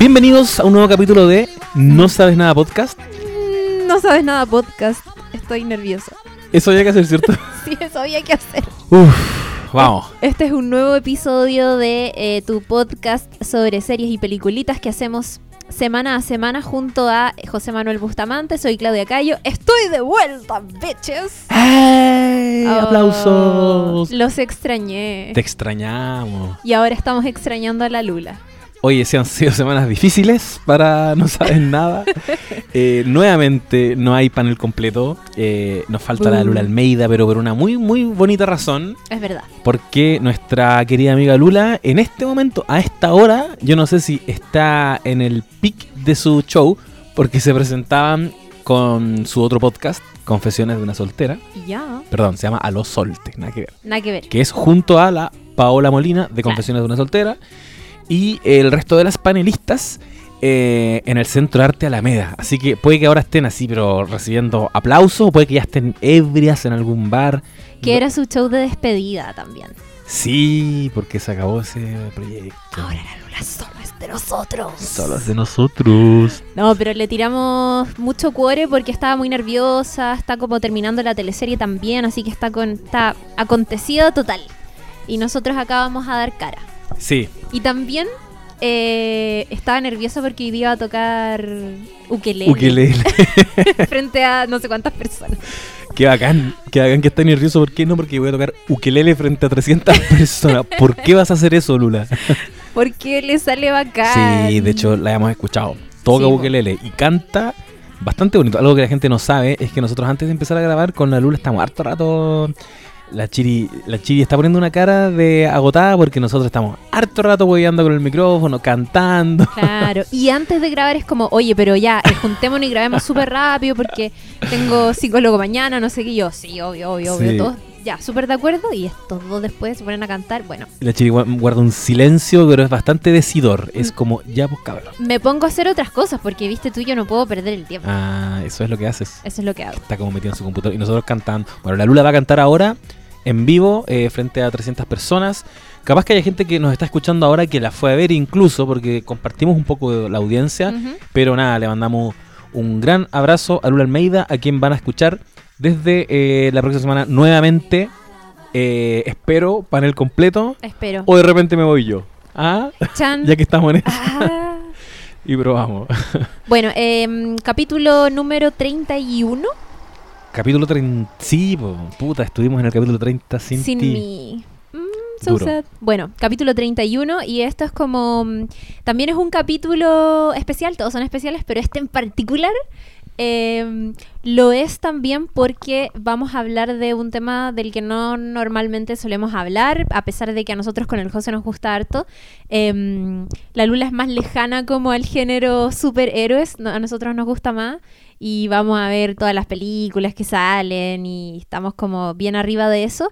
Bienvenidos a un nuevo capítulo de No Sabes Nada Podcast. Mm, No sabes nada podcast. Estoy nerviosa. Eso había que hacer, ¿cierto? Sí, eso había que hacer. Uf, vamos. Este es un nuevo episodio de eh, tu podcast sobre series y peliculitas que hacemos semana a semana junto a José Manuel Bustamante. Soy Claudia Cayo. Estoy de vuelta, bitches. ¡Hey! Oh, ¡Aplausos! Los extrañé. Te extrañamos. Y ahora estamos extrañando a la Lula. Oye, sí han sido semanas difíciles para No Sabes Nada. Eh, nuevamente no hay panel completo. Eh, nos falta la Boom. Lula Almeida, pero por una muy, muy bonita razón. Es verdad. Porque nuestra querida amiga Lula, en este momento, a esta hora, yo no sé si está en el pic de su show, porque se presentaban con su otro podcast, Confesiones de una soltera. Ya. Perdón, se llama A los Solte, nada que ver. Nada que ver. Que es junto a la Paola Molina de Confesiones de una soltera y el resto de las panelistas eh, en el Centro de Arte Alameda. Así que puede que ahora estén así, pero recibiendo aplausos, o puede que ya estén ebrias en algún bar. Que era su show de despedida también. Sí, porque se acabó ese proyecto. Ahora la Lula solo es de nosotros. Solo es de nosotros. No, pero le tiramos mucho cuore porque estaba muy nerviosa, está como terminando la teleserie también, así que está con está acontecido total. Y nosotros acá vamos a dar cara. Sí, Y también eh, estaba nerviosa porque hoy día iba a tocar ukelele, ukelele. frente a no sé cuántas personas. Qué bacán. Qué bacán que está nervioso. ¿Por qué no? Porque voy a tocar ukelele frente a 300 personas. ¿Por qué vas a hacer eso, Lula? Porque le sale bacán. Sí, de hecho la hemos escuchado. Toca Sí, ukelele y canta bastante bonito. Algo que la gente no sabe es que nosotros antes de empezar a grabar con la Lula estamos harto rato. La Chiri, la Chiri está poniendo una cara de agotada porque nosotros estamos harto rato hueveando con el micrófono, cantando. Claro, y antes de grabar es como, oye, pero ya, eh, juntémonos y grabemos súper rápido porque tengo psicólogo mañana, no sé qué. Y yo, sí, obvio, obvio, obvio, todos ya, súper de acuerdo. Y estos dos después se ponen a cantar. Bueno, La Chiri gua- guarda un silencio, pero es bastante decidor. Es como, ya pues cabrón. me pongo a hacer otras cosas porque, viste, tú y yo no puedo perder el tiempo. Ah, eso es lo que haces. Eso es lo que hago. Está como metido en su computador y nosotros cantando. Bueno, la Lula va a cantar ahora en vivo eh, frente a 300 personas. Capaz que haya gente que nos está escuchando ahora que la fue a ver incluso porque compartimos un poco de la audiencia. Pero nada, le mandamos un gran abrazo a Lula Almeida, a quien van a escuchar desde eh, la próxima semana nuevamente. Eh, espero panel completo Espero. o de repente me voy yo. Ah, Chan. ya que estamos en eso Ah. y probamos. Bueno, em, capítulo número 31. Capítulo 30. Sí, po, puta, estuvimos en el capítulo 30 sin, Sin, ti. mí. Mm, so Duro. sad. Bueno, capítulo 31 y esto es como... mm, También es un capítulo especial, todos son especiales, pero este en particular eh, lo es también porque vamos a hablar de un tema del que no normalmente solemos hablar, a pesar de que a nosotros con el José nos gusta harto. Eh, la Lula es más lejana como al género superhéroes, no- a nosotros nos gusta más y vamos a ver todas las películas que salen y estamos como bien arriba de eso.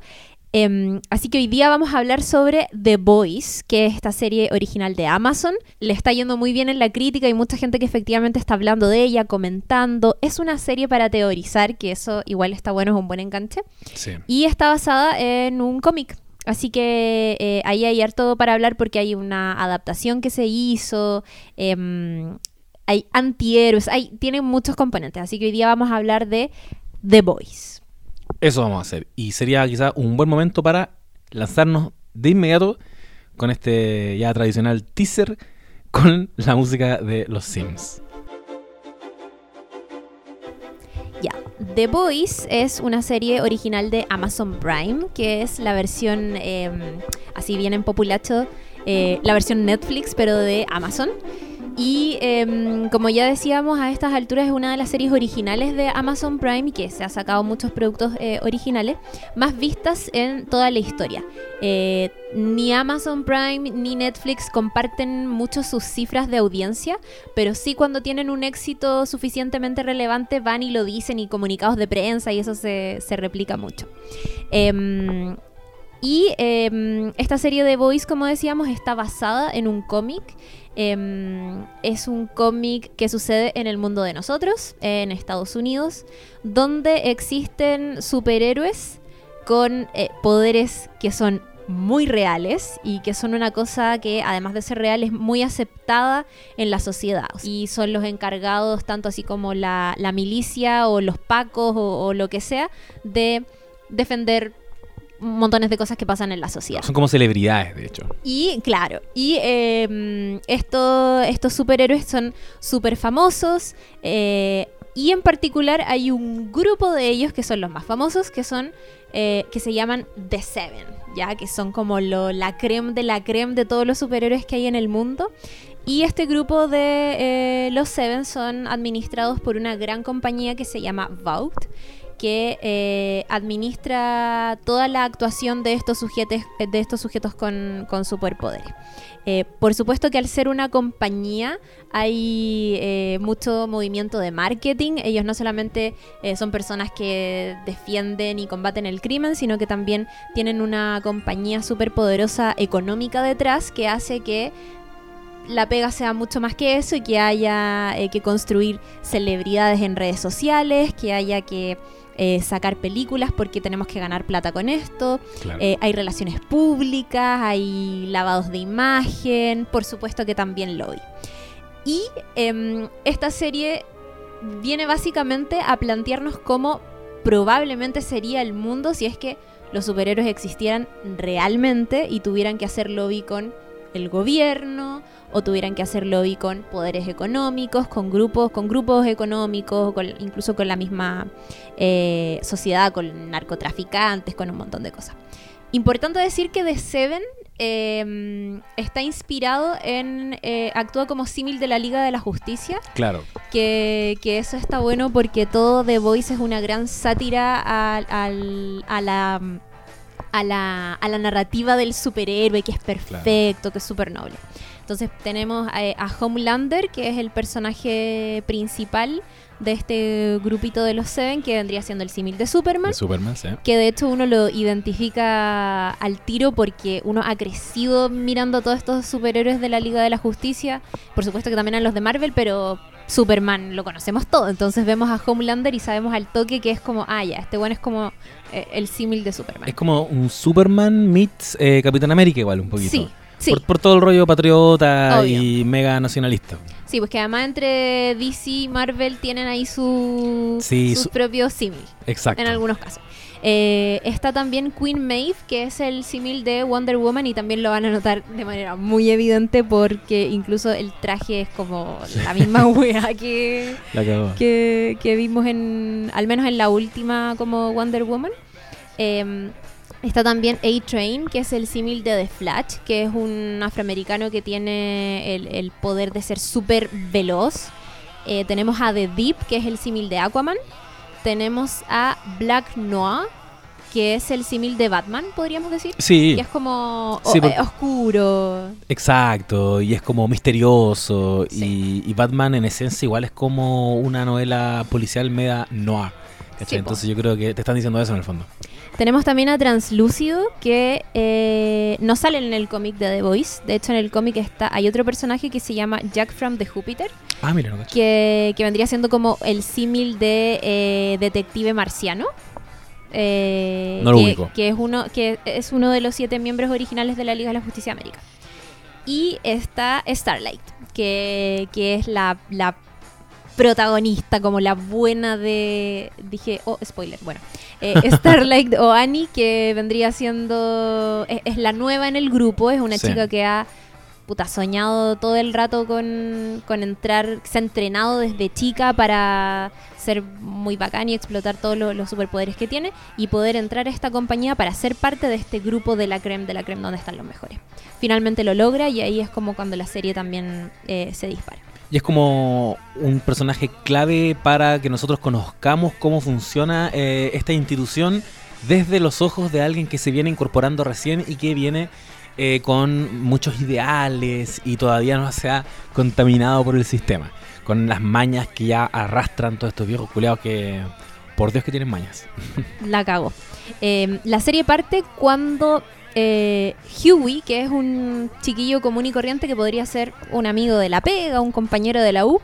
Em, así que hoy día vamos a hablar sobre The Boys, que es esta serie original de Amazon. Le está yendo muy bien en la crítica y mucha gente que efectivamente está hablando de ella, comentando. Es una serie para teorizar, que eso igual está bueno, es un buen enganche. Sí. Y está basada en un cómic. Así que eh, ahí hay harto para hablar porque hay una adaptación que se hizo. em, hay antihéroes, hay, tiene muchos componentes. Así que hoy día vamos a hablar de The Boys. Eso vamos a hacer. Y sería quizá un buen momento para lanzarnos de inmediato con este ya tradicional teaser con la música de los Sims. Ya, The Boys es una serie original de Amazon Prime, que es la versión, eh, así bien en populacho, eh, la versión Netflix, pero de Amazon. Y em, como ya decíamos, a estas alturas es una de las series originales de Amazon Prime, que se ha sacado muchos productos eh, originales, más vistas en toda la historia. Eh, ni Amazon Prime ni Netflix comparten mucho sus cifras de audiencia, pero sí cuando tienen un éxito suficientemente relevante van y lo dicen y comunicados de prensa y eso se, se replica mucho. Em, y em, esta serie de Boys, como decíamos, está basada en un cómic. Em, es un cómic que sucede en el mundo de nosotros, en Estados Unidos, donde existen superhéroes con eh, poderes que son muy reales y que son una cosa que además de ser real es muy aceptada en la sociedad. Y son los encargados, tanto así como la, milicia o los pacos o, lo que sea, de defender montones de cosas que pasan en la sociedad. Son como celebridades, de hecho. Y claro, y em, estos superhéroes son súper famosos. Eh, y en particular hay un grupo de ellos que son los más famosos, que son eh, que se llaman The Seven, ya que son como lo, la creme de la creme de todos los superhéroes que hay en el mundo. Y este grupo de eh, los Seven son administrados por una gran compañía que se llama Vault que eh, administra toda la actuación de estos sujetos, de estos sujetos con, con superpoderes. Eh, por supuesto que al ser una compañía hay eh, mucho movimiento de marketing. Ellos no solamente son personas que defienden y combaten el crimen, sino que también tienen una compañía súper poderosa económica detrás que hace que la pega sea mucho más que eso y que haya que construir celebridades en redes sociales, que haya que eh, sacar películas porque tenemos que ganar plata con esto. Eh, hay relaciones públicas, hay lavados de imagen, por supuesto que también lobby. Y em, esta serie viene básicamente a plantearnos cómo probablemente sería el mundo si es que los superhéroes existieran realmente y tuvieran que hacer lobby con el gobierno o tuvieran que hacer lobby con poderes económicos, con grupos, con grupos económicos, incluso con la misma eh, sociedad, con narcotraficantes, con un montón de cosas. Importante decir que The Seven em, está inspirado en. Eh, actúa como símil de la Liga de la Justicia. Claro. Que, eso está bueno porque todo The Voice es una gran sátira a la a la, a la narrativa del superhéroe que es perfecto, que es súper noble. Entonces tenemos a, Homelander, que es el personaje principal de este grupito de los Seven, que vendría siendo el símil de Superman. Superman, sí. Que de hecho uno lo identifica al tiro porque uno ha crecido mirando a todos estos superhéroes de la Liga de la Justicia. Por supuesto que también a los de Marvel, pero Superman lo conocemos todo. Entonces vemos a Homelander y sabemos al toque que es como, ah, ya, este bueno es como eh, el símil de Superman. Es como un Superman meets eh, Capitán América igual, un poquito. Sí, sí. Por, todo el rollo patriota y mega nacionalista. Sí, pues que además entre DC y Marvel tienen ahí su, sus propios símil. Exacto. En algunos casos. Eh, está también Queen Maeve, que es el símil de Wonder Woman y también lo van a notar de manera muy evidente porque incluso el traje es como la misma wea que, que, vimos en, al menos en la última como Wonder Woman. Em, está también A-Train, que es el símil de The Flash, que es un afroamericano que tiene el, poder de ser súper veloz. Eh, tenemos a The Deep, que es el símil de Aquaman tenemos a Black Noir, que es el símil de Batman, podríamos decir. Sí. Que es como eh, oscuro. Exacto, y es como misterioso. Y, Batman en esencia igual es como una novela policial media noir. Entonces yo creo que te están diciendo eso en el fondo. Tenemos también a Translúcido, que eh, no sale en el cómic de The Voice. De hecho, en el cómic está hay otro personaje que se llama Jack from the Jupiter. Ah, mira, que, que vendría siendo como el símil de eh, detective marciano. Eh, no lo que, que, es uno que es uno de los siete miembros originales de la Liga de la Justicia América. Y está Starlight, que, que es la, la protagonista, como la buena de. Dije, oh, spoiler, bueno. Eh, Starlight o Annie, que vendría siendo. Es, la nueva en el grupo, es una chica que ha puta, soñado todo el rato con, con, entrar, se ha entrenado desde chica para ser muy bacán y explotar todos los superpoderes que tiene y poder entrar a esta compañía para ser parte de este grupo de la creme de la creme donde están los mejores. Finalmente lo logra y ahí es como cuando la serie también eh, se dispara. Y es como un personaje clave para que nosotros conozcamos cómo funciona eh, esta institución desde los ojos de alguien que se viene incorporando recién y que viene eh, con muchos ideales y todavía no se ha contaminado por el sistema. Con las mañas que ya arrastran todos estos viejos culeados que, por Dios que tienen mañas. La cago. Eh, la serie parte cuando eh, Huey, que es un chiquillo común y corriente que podría ser un amigo de la pega, un compañero de la U,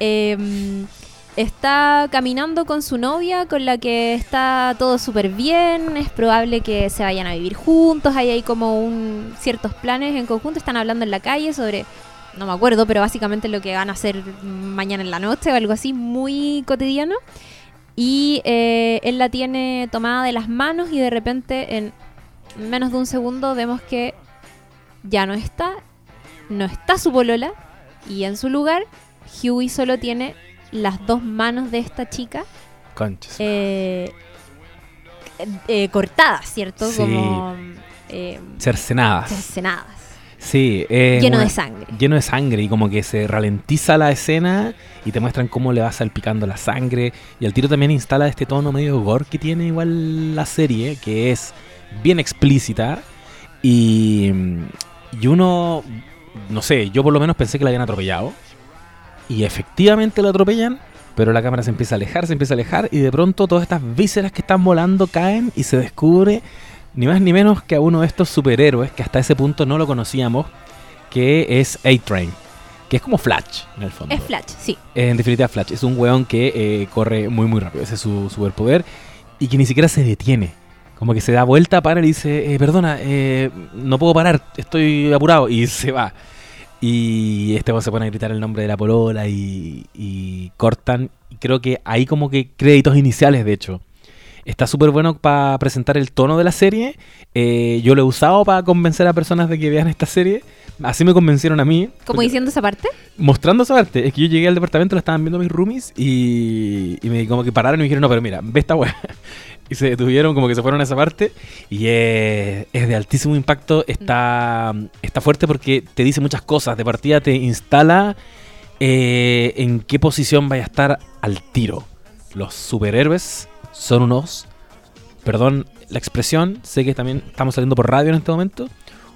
em, está caminando con su novia, con la que está todo súper bien, es probable que se vayan a vivir juntos, ahí hay como un, ciertos planes en conjunto, están hablando en la calle sobre, no me acuerdo, pero básicamente lo que van a hacer mañana en la noche o algo así, muy cotidiano. Y eh, él la tiene tomada de las manos y de repente en menos de un segundo vemos que ya no está, no está su polola y en su lugar Huey solo tiene las dos manos de esta chica Conchas. eh, eh, cortadas, ¿cierto? Sí. Como eh, Cercenadas. cercenadas, Sí. eh, lleno una- de sangre. Lleno de sangre y como que se ralentiza la escena y te muestran cómo le va salpicando la sangre. Y al tiro también instala este tono medio gore que tiene igual la serie, que es bien explícita. Y, y uno, no sé, yo por lo menos pensé que la habían atropellado. Y efectivamente lo atropellan, pero la cámara se empieza a alejar, se empieza a alejar y de pronto todas estas vísceras que están volando caen y se descubre ni más ni menos que a uno de estos superhéroes que hasta ese punto no lo conocíamos, que es A-Train, que es como Flash en el fondo. Es Flash, sí. En definitiva, Flash es un weón que eh, corre muy, muy rápido. Ese es su superpoder. Y que ni siquiera se detiene. Como que se da vuelta, para y dice: eh, Perdona, eh, no puedo parar, estoy apurado. Y se va. Y este se pone a gritar el nombre de la polola y, y cortan. Creo que ahí, como que créditos iniciales, de hecho. Está súper bueno para presentar el tono de la serie. Eh, yo lo he usado para convencer a personas de que vean esta serie. Así me convencieron a mí. Como Porque- diciendo esa parte. mostrando esa parte. Es que yo llegué al departamento, lo estaban viendo mis roomies y, y me como que pararon y me dijeron, no, pero mira, ve esta weá. Y se detuvieron, como que se fueron a esa parte. Y es, de altísimo impacto. Está, está fuerte porque te dice muchas cosas. De partida te instala eh, en qué posición vaya a estar al tiro. Los superhéroes son unos, perdón la expresión, sé que también estamos saliendo por radio en este momento,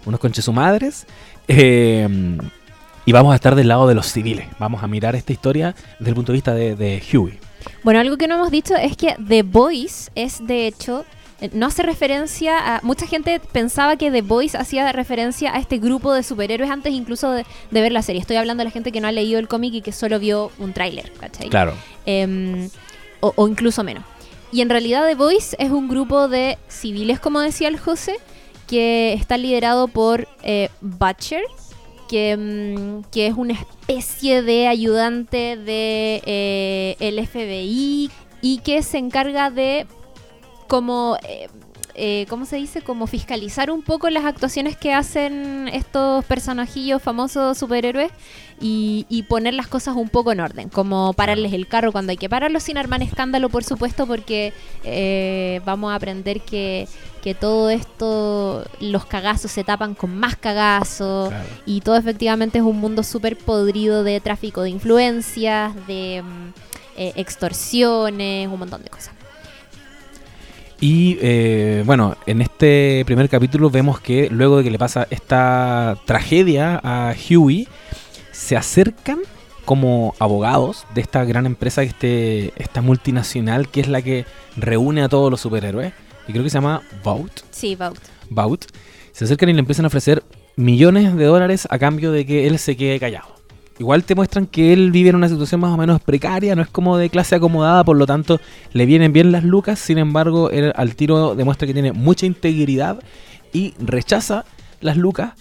unos conches madres. Eh, y vamos a estar del lado de los civiles. Vamos a mirar esta historia desde el punto de vista de, de Huey. Bueno, algo que no hemos dicho es que The Voice es de hecho eh, no hace referencia a mucha gente pensaba que The Voice hacía referencia a este grupo de superhéroes antes incluso de, de ver la serie. Estoy hablando de la gente que no ha leído el cómic y que solo vio un tráiler, ¿cachai? Claro. Em, o, o incluso menos. Y en realidad The Voice es un grupo de civiles, como decía el José, que está liderado por eh, Butcher, que, mm, que es una especie de ayudante de eh, el FBI y que se encarga de como eh, eh, ¿cómo se dice? Como fiscalizar un poco las actuaciones que hacen estos personajillos famosos superhéroes y, y poner las cosas un poco en orden, como pararles el carro cuando hay que pararlos sin armar escándalo, por supuesto, porque eh, vamos a aprender que, que todo esto, los cagazos se tapan con más cagazos claro. y todo efectivamente es un mundo súper podrido de tráfico de influencias, de mm, eh, extorsiones, un montón de cosas. Y eh, bueno, en este primer capítulo vemos que luego de que le pasa esta tragedia a Huey, se acercan como abogados de esta gran empresa, este, esta multinacional que es la que reúne a todos los superhéroes, y creo que se llama Vault. Sí, Vault. Vault. Se acercan y le empiezan a ofrecer millones de dólares a cambio de que él se quede callado. Igual te muestran que él vive en una situación más o menos precaria, no es como de clase acomodada, por lo tanto le vienen bien las lucas, sin embargo él al tiro demuestra que tiene mucha integridad y rechaza las lucas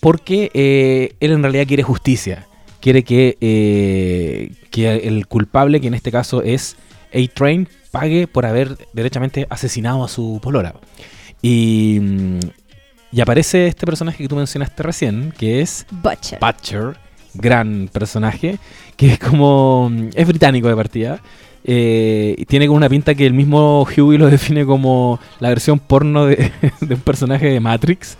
porque eh, él en realidad quiere justicia, quiere que, eh, que el culpable, que en este caso es A-Train, pague por haber derechamente asesinado a su polola. Y, mm, y aparece este personaje que tú mencionaste recién, que es Butcher. Butcher, gran personaje, que es como. es británico de partida. eh, y tiene como una pinta que el mismo Huey lo define como la versión porno de, de un personaje de Matrix.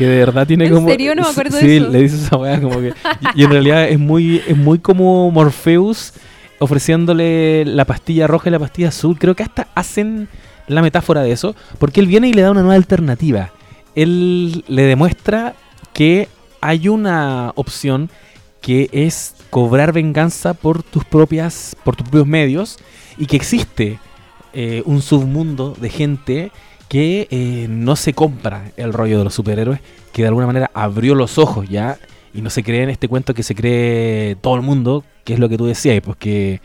Que de verdad tiene ¿En como. serio? No me acuerdo de sí, eso. le dice esa weá como que. Y, y en realidad es muy, es muy como Morpheus ofreciéndole la pastilla roja y la pastilla azul. Creo que hasta hacen la metáfora de eso. Porque él viene y le da una nueva alternativa. Él le demuestra que hay una opción que es cobrar venganza por tus propias, por tus propios medios y que existe eh, un submundo de gente que eh, no se compra el rollo de los superhéroes, que de alguna manera abrió los ojos ya y no se cree en este cuento que se cree todo el mundo, que es lo que tú decías, pues que,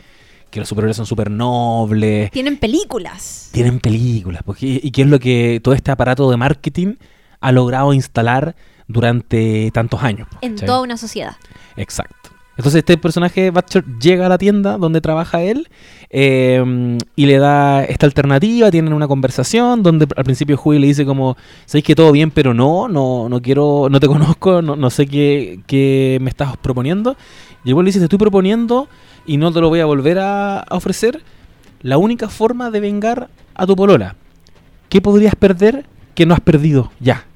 que los superhéroes son súper nobles. Tienen películas. Tienen películas. Porque, y qué es lo que todo este aparato de marketing ha logrado instalar durante tantos años. En ¿cachai? toda una sociedad. Exacto. Entonces este personaje, Butcher, llega a la tienda donde trabaja él eh, y le da esta alternativa, tienen una conversación donde al principio Huey le dice como, sabéis que todo bien, pero no, no, no quiero, no te conozco, no, no sé qué, qué me estás proponiendo. Y igual le dice, te estoy proponiendo y no te lo voy a volver a, a ofrecer. La única forma de vengar a tu polola. ¿Qué podrías perder que no has perdido ya?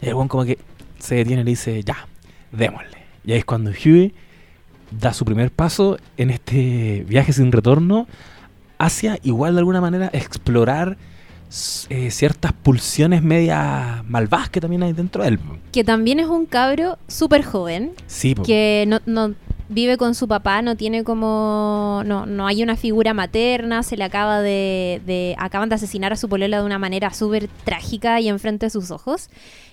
Y el weón como que se detiene y le dice, ya, démosle. Y ahí es cuando Huey da su primer paso en este viaje sin retorno hacia, igual de alguna manera, explorar eh, ciertas pulsiones medias malvadas que también hay dentro de él. Que también es un cabro súper joven, Sí, que no, no vive con su papá, no tiene como. No, no hay una figura materna, se le acaba de, de- Acaban de asesinar a su polola de una manera súper trágica y enfrente de sus ojos.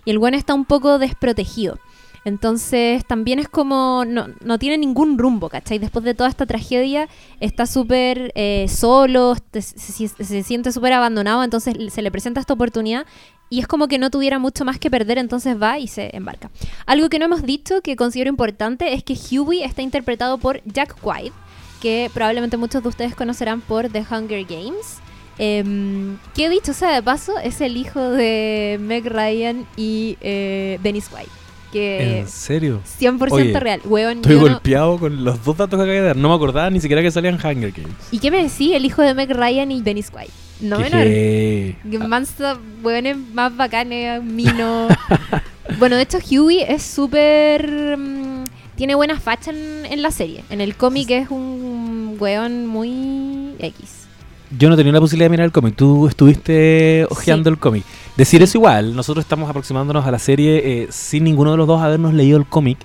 Y el buen está un poco desprotegido. Entonces también es como, no, no tiene ningún rumbo, ¿cachai? Después de toda esta tragedia está súper eh, solo, se siente súper abandonado, entonces se le presenta esta oportunidad y es como que no tuviera mucho más que perder, entonces va y se embarca. Algo que no hemos dicho que considero importante es que Huey está interpretado por Jack White, que probablemente muchos de ustedes conocerán por The Hunger Games. Em, que dicho sea de paso, es el hijo de Meg Ryan y eh, Dennis White. Que ¿En serio? 100% Oye, real. Weón, Estoy no- golpeado con los dos datos que acabé de dar. No me acordaba ni siquiera que salían Hunger Games. ¿Y qué me decís? El hijo de Meg Ryan y Dennis White. No Qué menor. Que Manso, weones más bacanes, mino. bueno, de hecho, Huey es súper. mm, tiene buena facha en, en la serie. En el cómic es un weón muy X. Yo no tenía la posibilidad de mirar el cómic. Tú estuviste hojeando el cómic. Decir eso igual. Nosotros estamos aproximándonos a la serie eh, sin ninguno de los dos habernos leído el cómic.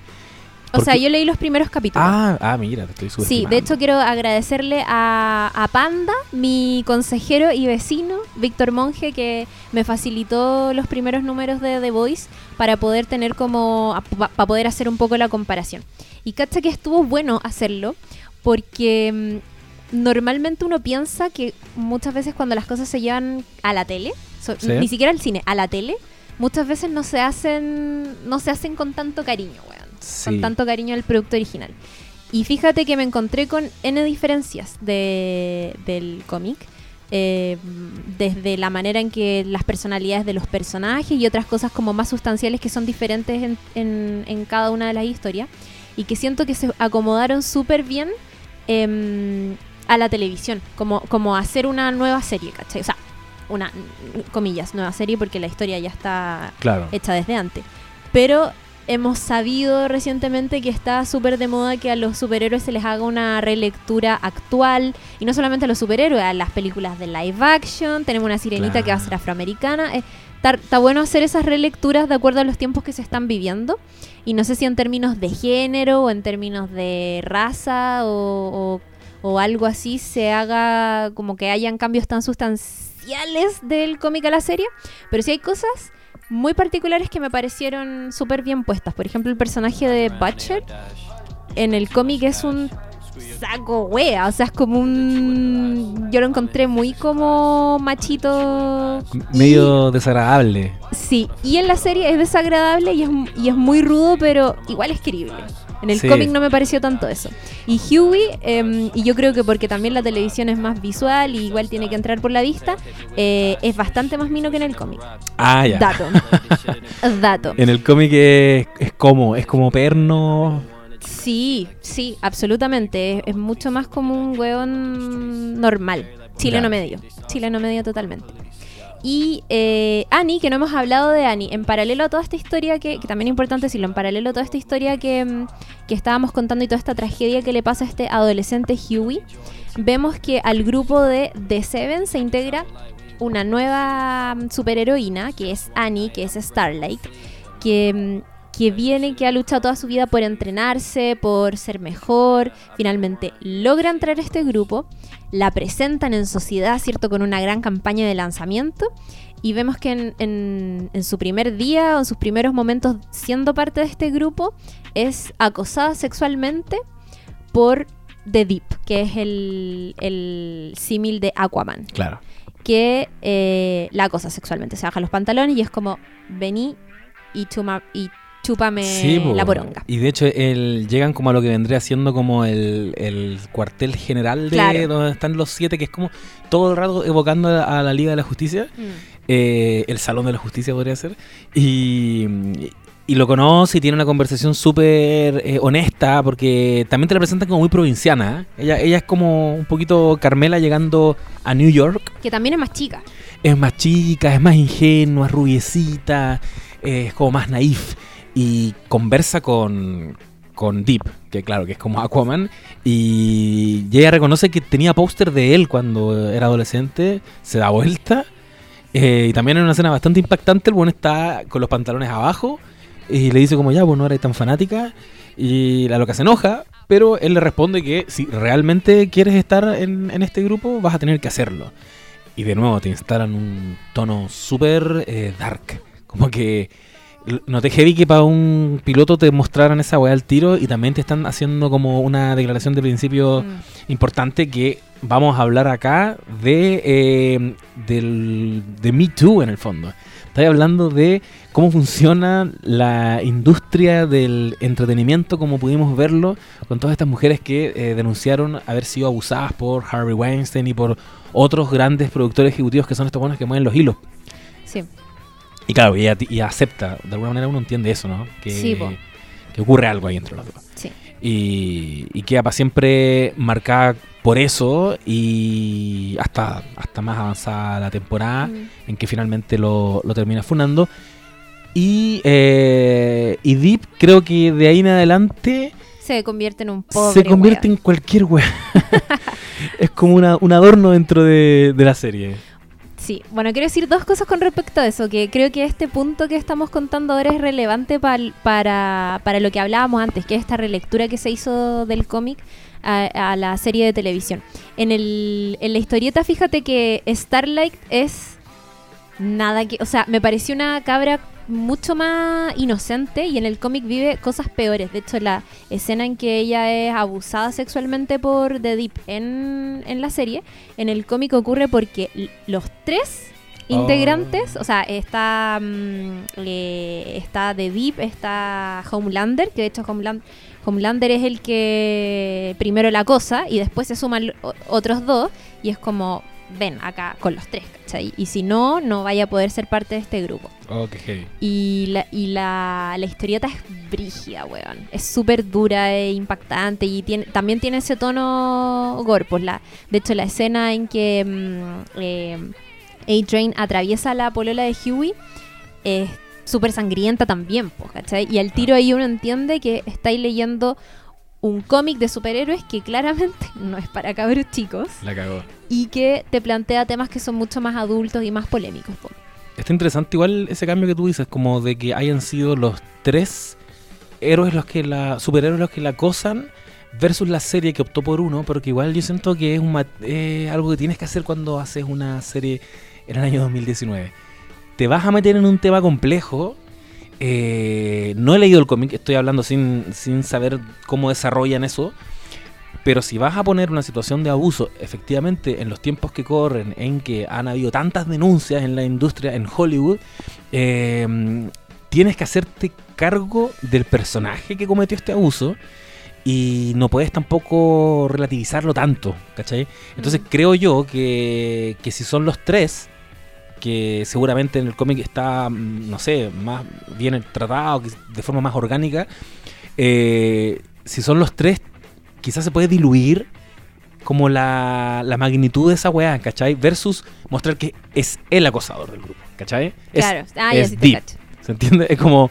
O sea, yo leí los primeros capítulos. Ah, ah, mira, te estoy Sí, de hecho quiero agradecerle a, a Panda, mi consejero y vecino, Víctor Monge, que me facilitó los primeros números de The Voice para poder tener como, para poder hacer un poco la comparación. Y cacha que estuvo bueno hacerlo, porque mm, normalmente uno piensa que muchas veces cuando las cosas se llevan a la tele, so- Sí. ni siquiera al cine, a la tele, muchas veces no se hacen, no se hacen con tanto cariño, weón Sí. con tanto cariño al producto original. Y fíjate que me encontré con N diferencias de, del cómic. eh, desde la manera en que las personalidades de los personajes y otras cosas como más sustanciales que son diferentes en, en- en cada una de las historias. Y que siento que se acomodaron súper bien em, a la televisión. Como, como hacer una nueva serie, ¿cachai? O sea, una, comillas, nueva serie porque la historia ya está Claro. hecha desde antes. Pero hemos sabido recientemente que está súper de moda que a los superhéroes se les haga una relectura actual. Y no solamente a los superhéroes, a las películas de live action. Tenemos una sirenita que va a ser afroamericana. Eh, Está, está bueno hacer esas relecturas de acuerdo a los tiempos que se están viviendo. Y no sé si en términos de género o en términos de raza o, o- o algo así se haga como que hayan cambios tan sustanciales del cómic a la serie. Pero sí hay cosas muy particulares que me parecieron súper bien puestas. Por ejemplo, el personaje de Butcher en el cómic es un saco wea. O sea, es como un. Yo lo encontré muy como machito. Y- Medio desagradable. Sí, y en la serie es desagradable y es, y es muy rudo, pero igual es querible. En el Sí. cómic no me pareció tanto eso. Y Huey, em, y yo creo que porque también la televisión es más visual y igual tiene que entrar por la vista, eh, es bastante más mino que en el cómic. Ah, ya. Dato. Dato. En el cómic es, es como, es como perno. Sí, sí, absolutamente. Es, es mucho más como un weón normal. Chileno Ya. medio. Chileno medio totalmente. Y eh, Annie, que no hemos hablado de Annie, en paralelo a toda esta historia, que, que también es importante decirlo, en paralelo a toda esta historia que, mm, que estábamos contando y toda esta tragedia que le pasa a este adolescente Huey, vemos que al grupo de The Seven se integra una nueva mm, superheroína, que es Annie, que es Starlight, que, mm, que viene, que ha luchado toda su vida por entrenarse, por ser mejor, finalmente logra entrar a este grupo, la presentan en sociedad, ¿cierto? Con una gran campaña de lanzamiento. Y vemos que en, en- en su primer día o en sus primeros momentos siendo parte de este grupo es acosada sexualmente por The Deep, que es el, el símil de Aquaman, Claro. que eh, la acosa sexualmente. Se baja los pantalones y es como, vení y, chuma, y chúpame Sí, la poronga. Y de hecho el, llegan como a lo que vendría siendo como el, el cuartel general de Claro. donde están los siete, que es como todo el rato evocando a, a la Liga de la Justicia. Mm. eh, el Salón de la Justicia podría ser. Y, y lo conoce y tiene una conversación súper eh, honesta porque también te la presentan como muy provinciana. ¿eh? Ella, ella es como un poquito Carmela llegando a New York. Que también es más chica. Es más chica, es más ingenua, rubiecita, eh, es como más naif y conversa con, con Deep, que claro, que es como Aquaman, y, ella reconoce que tenía póster de él cuando era adolescente, se da vuelta, eh, y también en una escena bastante impactante, el bueno está con los pantalones abajo, y le dice como ya, pues no eres tan fanática, y la loca se enoja, pero él le responde que si realmente quieres estar en, en este grupo, vas a tener que hacerlo. Y de nuevo te instalan un tono súper eh, dark. Como que noté heavy que para un piloto te mostraran esa weá al tiro y también te están haciendo como una declaración de principio Mm. importante que vamos a hablar acá de, eh, del, de Me Too en el fondo. Estoy hablando de cómo funciona la industria del entretenimiento, como pudimos verlo con todas estas mujeres que eh, denunciaron haber sido abusadas por Harvey Weinstein y por otros grandes productores ejecutivos que son estos buenos que mueven los hilos. Sí. Y claro, y, acepta, de alguna manera uno entiende eso, ¿no? Que, Sí, que ocurre algo ahí entre los dos. Sí. Y, y queda para siempre marcada por eso y hasta, hasta más avanzada la temporada Mm. en que finalmente lo, lo termina funando. Y, eh, y Deep creo que de ahí en adelante Se convierte en un pobre. se convierte en cualquier wea. es como una- un adorno dentro de, de la serie. Sí, bueno, quiero decir dos cosas con respecto a eso, que creo que este punto que estamos contando ahora es relevante pal- para, para lo que hablábamos antes, que es esta relectura que se hizo del cómic a, a la serie de televisión. En, el, en la historieta, fíjate que Starlight es nada que... O sea, me pareció una cabra mucho más inocente y en el cómic vive cosas peores. De hecho, la escena en que ella es abusada sexualmente por The Deep en, en la serie, en el cómic ocurre porque los tres integrantes, o sea, está, mm, eh, está The Deep, está Homelander, que de hecho Homeland- Homelander es el que primero la cosa y después se suman otros dos y es como, ven acá con los tres, ¿cachai? Y si no, no vaya a poder ser parte de este grupo. Oh, qué heavy. Y la, y la, la historieta es brígida, weón. Es súper dura e impactante. Y tiene, también tiene ese tono gore. Pues la, de hecho, la escena en que mm, eh, A-Train atraviesa la polola de Huey es súper sangrienta también, pues, ¿cachai? Y al tiro ahí uno entiende que estáis leyendo un cómic de superhéroes que claramente no es para cabros chicos La cagó. y que te plantea temas que son mucho más adultos y más polémicos. po. Está interesante igual ese cambio que tú dices, como de que hayan sido los tres héroes los que la. superhéroes los que la acosan versus la serie que optó por uno, pero que igual yo siento que es un eh, algo que tienes que hacer cuando haces una serie en el año 2019. Te vas a meter en un tema complejo. Eh, no he leído el cómic, estoy hablando sin, sin saber cómo desarrollan eso. Pero si vas a poner una situación de abuso, efectivamente, en los tiempos que corren, en que han habido tantas denuncias en la industria, en Hollywood, eh, tienes que hacerte cargo del personaje que cometió este abuso y no puedes tampoco relativizarlo tanto, ¿cachai? Entonces Mm. creo yo que, que si son los tres, que seguramente en el cómic está, mm, no sé, más bien tratado, de forma más orgánica, eh, si son los tres, quizás se puede diluir como la, la magnitud de esa weá, ¿cachai? Versus mostrar que es el acosador del grupo, ¿cachai? Es- Claro, ah, ya es sí deep. ¿Se entiende? Es como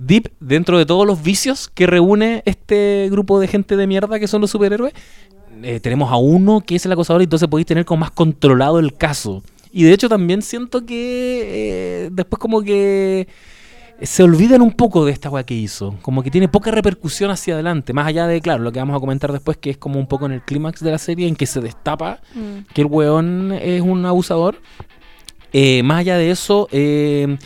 Deep dentro de todos los vicios que reúne este grupo de gente de mierda que son los superhéroes. eh, tenemos a uno que es el acosador y entonces podéis tener como más controlado el caso. Y de hecho también siento que eh, después como que se olvidan un poco de esta weá que hizo. Como que tiene poca repercusión hacia adelante. Más allá de, claro, lo que vamos a comentar después, que es como un poco en el clímax de la serie en que se destapa Mm. que el weón es un abusador. Eh, más allá de eso, eh,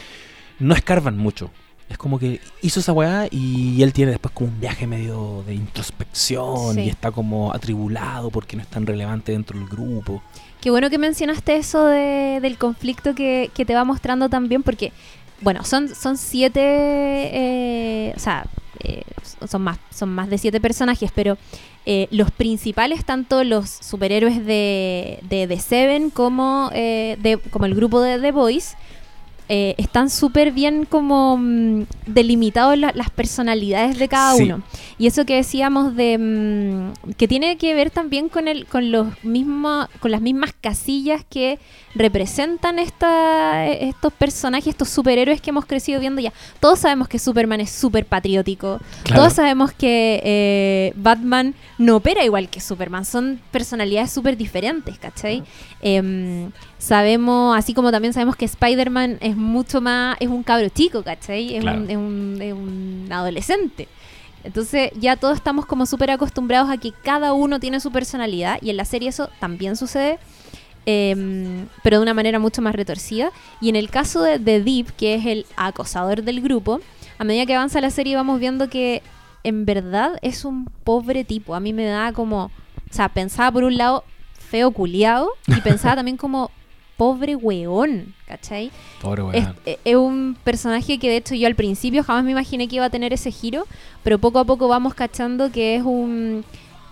no escarban mucho Es como que hizo esa weá y él tiene después como un viaje medio de introspección Sí. y está como atribulado porque no es tan relevante dentro del grupo. Qué bueno que mencionaste eso de- del conflicto que, que te va mostrando también, porque, bueno, son, son siete, eh, o sea, eh, son, más, son más de siete personajes, pero eh, los principales, tanto los superhéroes de, de The Seven como, eh, de, como el grupo de The Boys, eh, están súper bien como mm, delimitados la- las personalidades de cada Sí. uno. Y eso que decíamos de mm, que tiene que ver también con el con los mismos con las mismas casillas que representan esta, estos personajes, estos superhéroes que hemos crecido viendo ya. Todos sabemos que Superman es súper patriótico. Claro. Todos sabemos que eh, Batman no opera igual que Superman. Son personalidades súper diferentes, ¿cachai? Em, sabemos, así como también sabemos que Spider-Man es mucho más, es un cabro chico, ¿cachai? Es, Claro. un, es un- es un adolescente. Entonces ya todos estamos como súper acostumbrados a que cada uno tiene su personalidad y en la serie eso también sucede, em, pero de una manera mucho más retorcida. Y en el caso de, de Deep, que es el acosador del grupo, a medida que avanza la serie vamos viendo que en verdad es un pobre tipo. A mí me da como, o sea, pensaba por un lado feo culiado y pensaba también como pobre weón, ¿cachai? Pobre weón. eh, es un personaje que de hecho yo al principio jamás me imaginé que iba a tener ese giro, pero poco a poco vamos cachando que es un...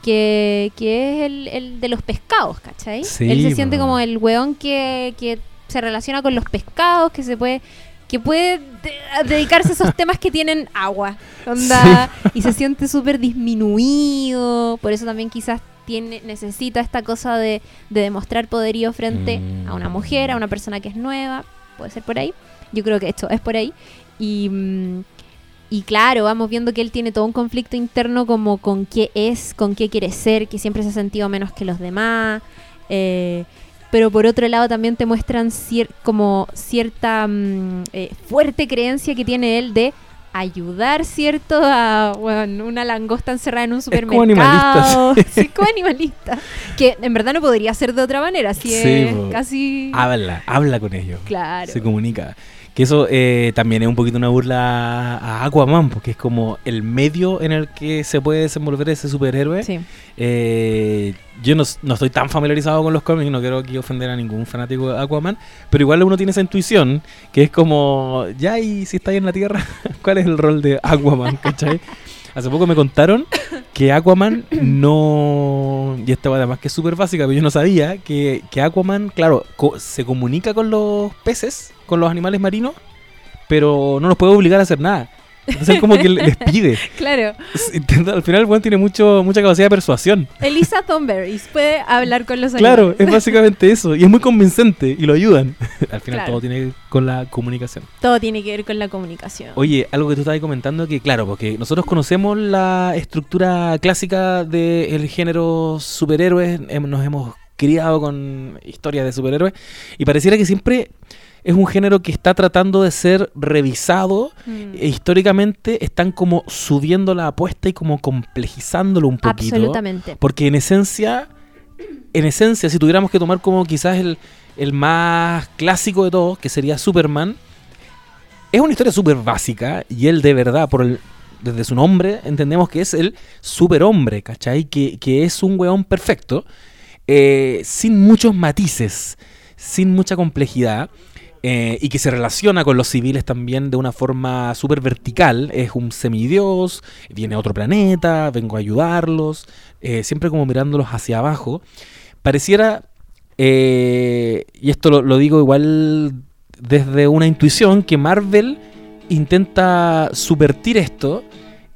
que, que es el, el de los pescados, ¿cachai? Sí, Él se siente po. como el weón que, que se relaciona con los pescados, que se puede que puede de- dedicarse a esos temas que tienen agua, onda, y se siente súper disminuido, por eso también quizás tiene, necesita esta cosa de, de demostrar poderío frente Mm. a una mujer, a una persona que es nueva, puede ser por ahí, yo creo que esto es por ahí, y, mm, y claro, vamos viendo que él tiene todo un conflicto interno como con qué es, con qué quiere ser, que siempre se ha sentido menos que los demás, eh, pero por otro lado también te muestran cier- como cierta mm, eh, fuerte creencia que tiene él de ayudar, ¿cierto? A bueno, una langosta encerrada en un como supermercado. animalista, Sí, como animalista. Que en verdad no podría ser de otra manera, si Sí, es casi... Habla, habla con ellos. Claro. Se comunica. Que eso eh, también es un poquito una burla a Aquaman, porque es como el medio en el que se puede desenvolver ese superhéroe. Sí. Eh, yo no, no estoy tan familiarizado con los cómics, no quiero aquí ofender a ningún fanático de Aquaman, pero igual uno tiene esa intuición, que es como, ya, y si está ahí en la Tierra, ¿cuál es el rol de Aquaman? ¿Cachai? Hace poco me contaron que Aquaman no... Y esta además que es súper básica, pero yo no sabía que, que Aquaman, claro, co- se comunica con los peces, con los animales marinos, pero no los puede obligar a hacer nada. Entonces como que les pide. Claro. Al final el weón tiene mucho, mucha capacidad de persuasión. Elisa Thornberry puede hablar con los Claro, animales. es básicamente eso. Y es muy convincente y lo ayudan. Al final Claro. todo tiene que ver con la comunicación. Todo tiene que ver con la comunicación. Oye, algo que tú estabas comentando que, claro, porque nosotros conocemos la estructura clásica del género superhéroes, hem- nos hemos criado con historias de superhéroes y pareciera que siempre es un género que está tratando de ser revisado Mm. e históricamente están como subiendo la apuesta y como complejizándolo un poquito. Absolutamente. Porque en esencia, en esencia, si tuviéramos que tomar como quizás el, el más clásico de todos, que sería Superman, es una historia súper básica y él de verdad, por el, desde su nombre, entendemos que es el superhombre, ¿cachai? Que, que es un weón perfecto, eh, sin muchos matices, sin mucha complejidad. Eh, y que se relaciona con los civiles también de una forma súper vertical. Es un semidios, viene a otro planeta, vengo a ayudarlos, eh, siempre como mirándolos hacia abajo. Pareciera, eh, y esto lo, lo digo igual desde una intuición, que Marvel intenta subvertir esto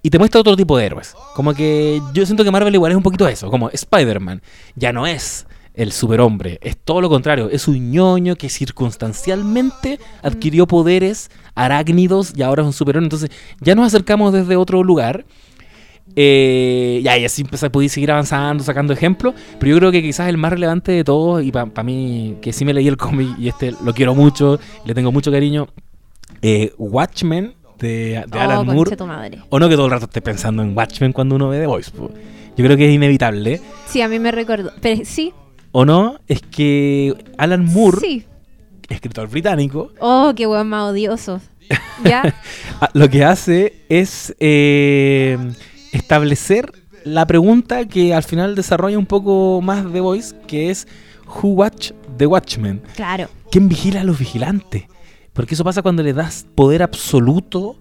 y te muestra otro tipo de héroes. Como que yo siento que Marvel igual es un poquito eso, como Spider-Man. Ya no es el superhombre, es todo lo contrario, es un ñoño que circunstancialmente adquirió poderes arácnidos y ahora es un superhéroe. Entonces ya nos acercamos desde otro lugar. Eh, ya, y así empezar, podéis seguir avanzando, sacando ejemplos. Pero yo creo que quizás el más relevante de todos, y para mí, que sí me leí el cómic y este lo quiero mucho, le tengo mucho cariño, eh, Watchmen de, de oh, Alan conche Moore. tu madre. O no que todo el rato esté pensando en Watchmen cuando uno ve The Voice. Yo creo que es inevitable. Sí, a mí me recordó. Pero sí, ¿O no? Es que Alan Moore, sí. escritor británico, Oh, qué weón más odioso. ¿Ya? ah, lo que hace es eh, establecer la pregunta que al final desarrolla un poco más The Voice, que es Who Watch the Watchmen? Claro. ¿Quién vigila a los vigilantes? Porque eso pasa cuando le das poder absoluto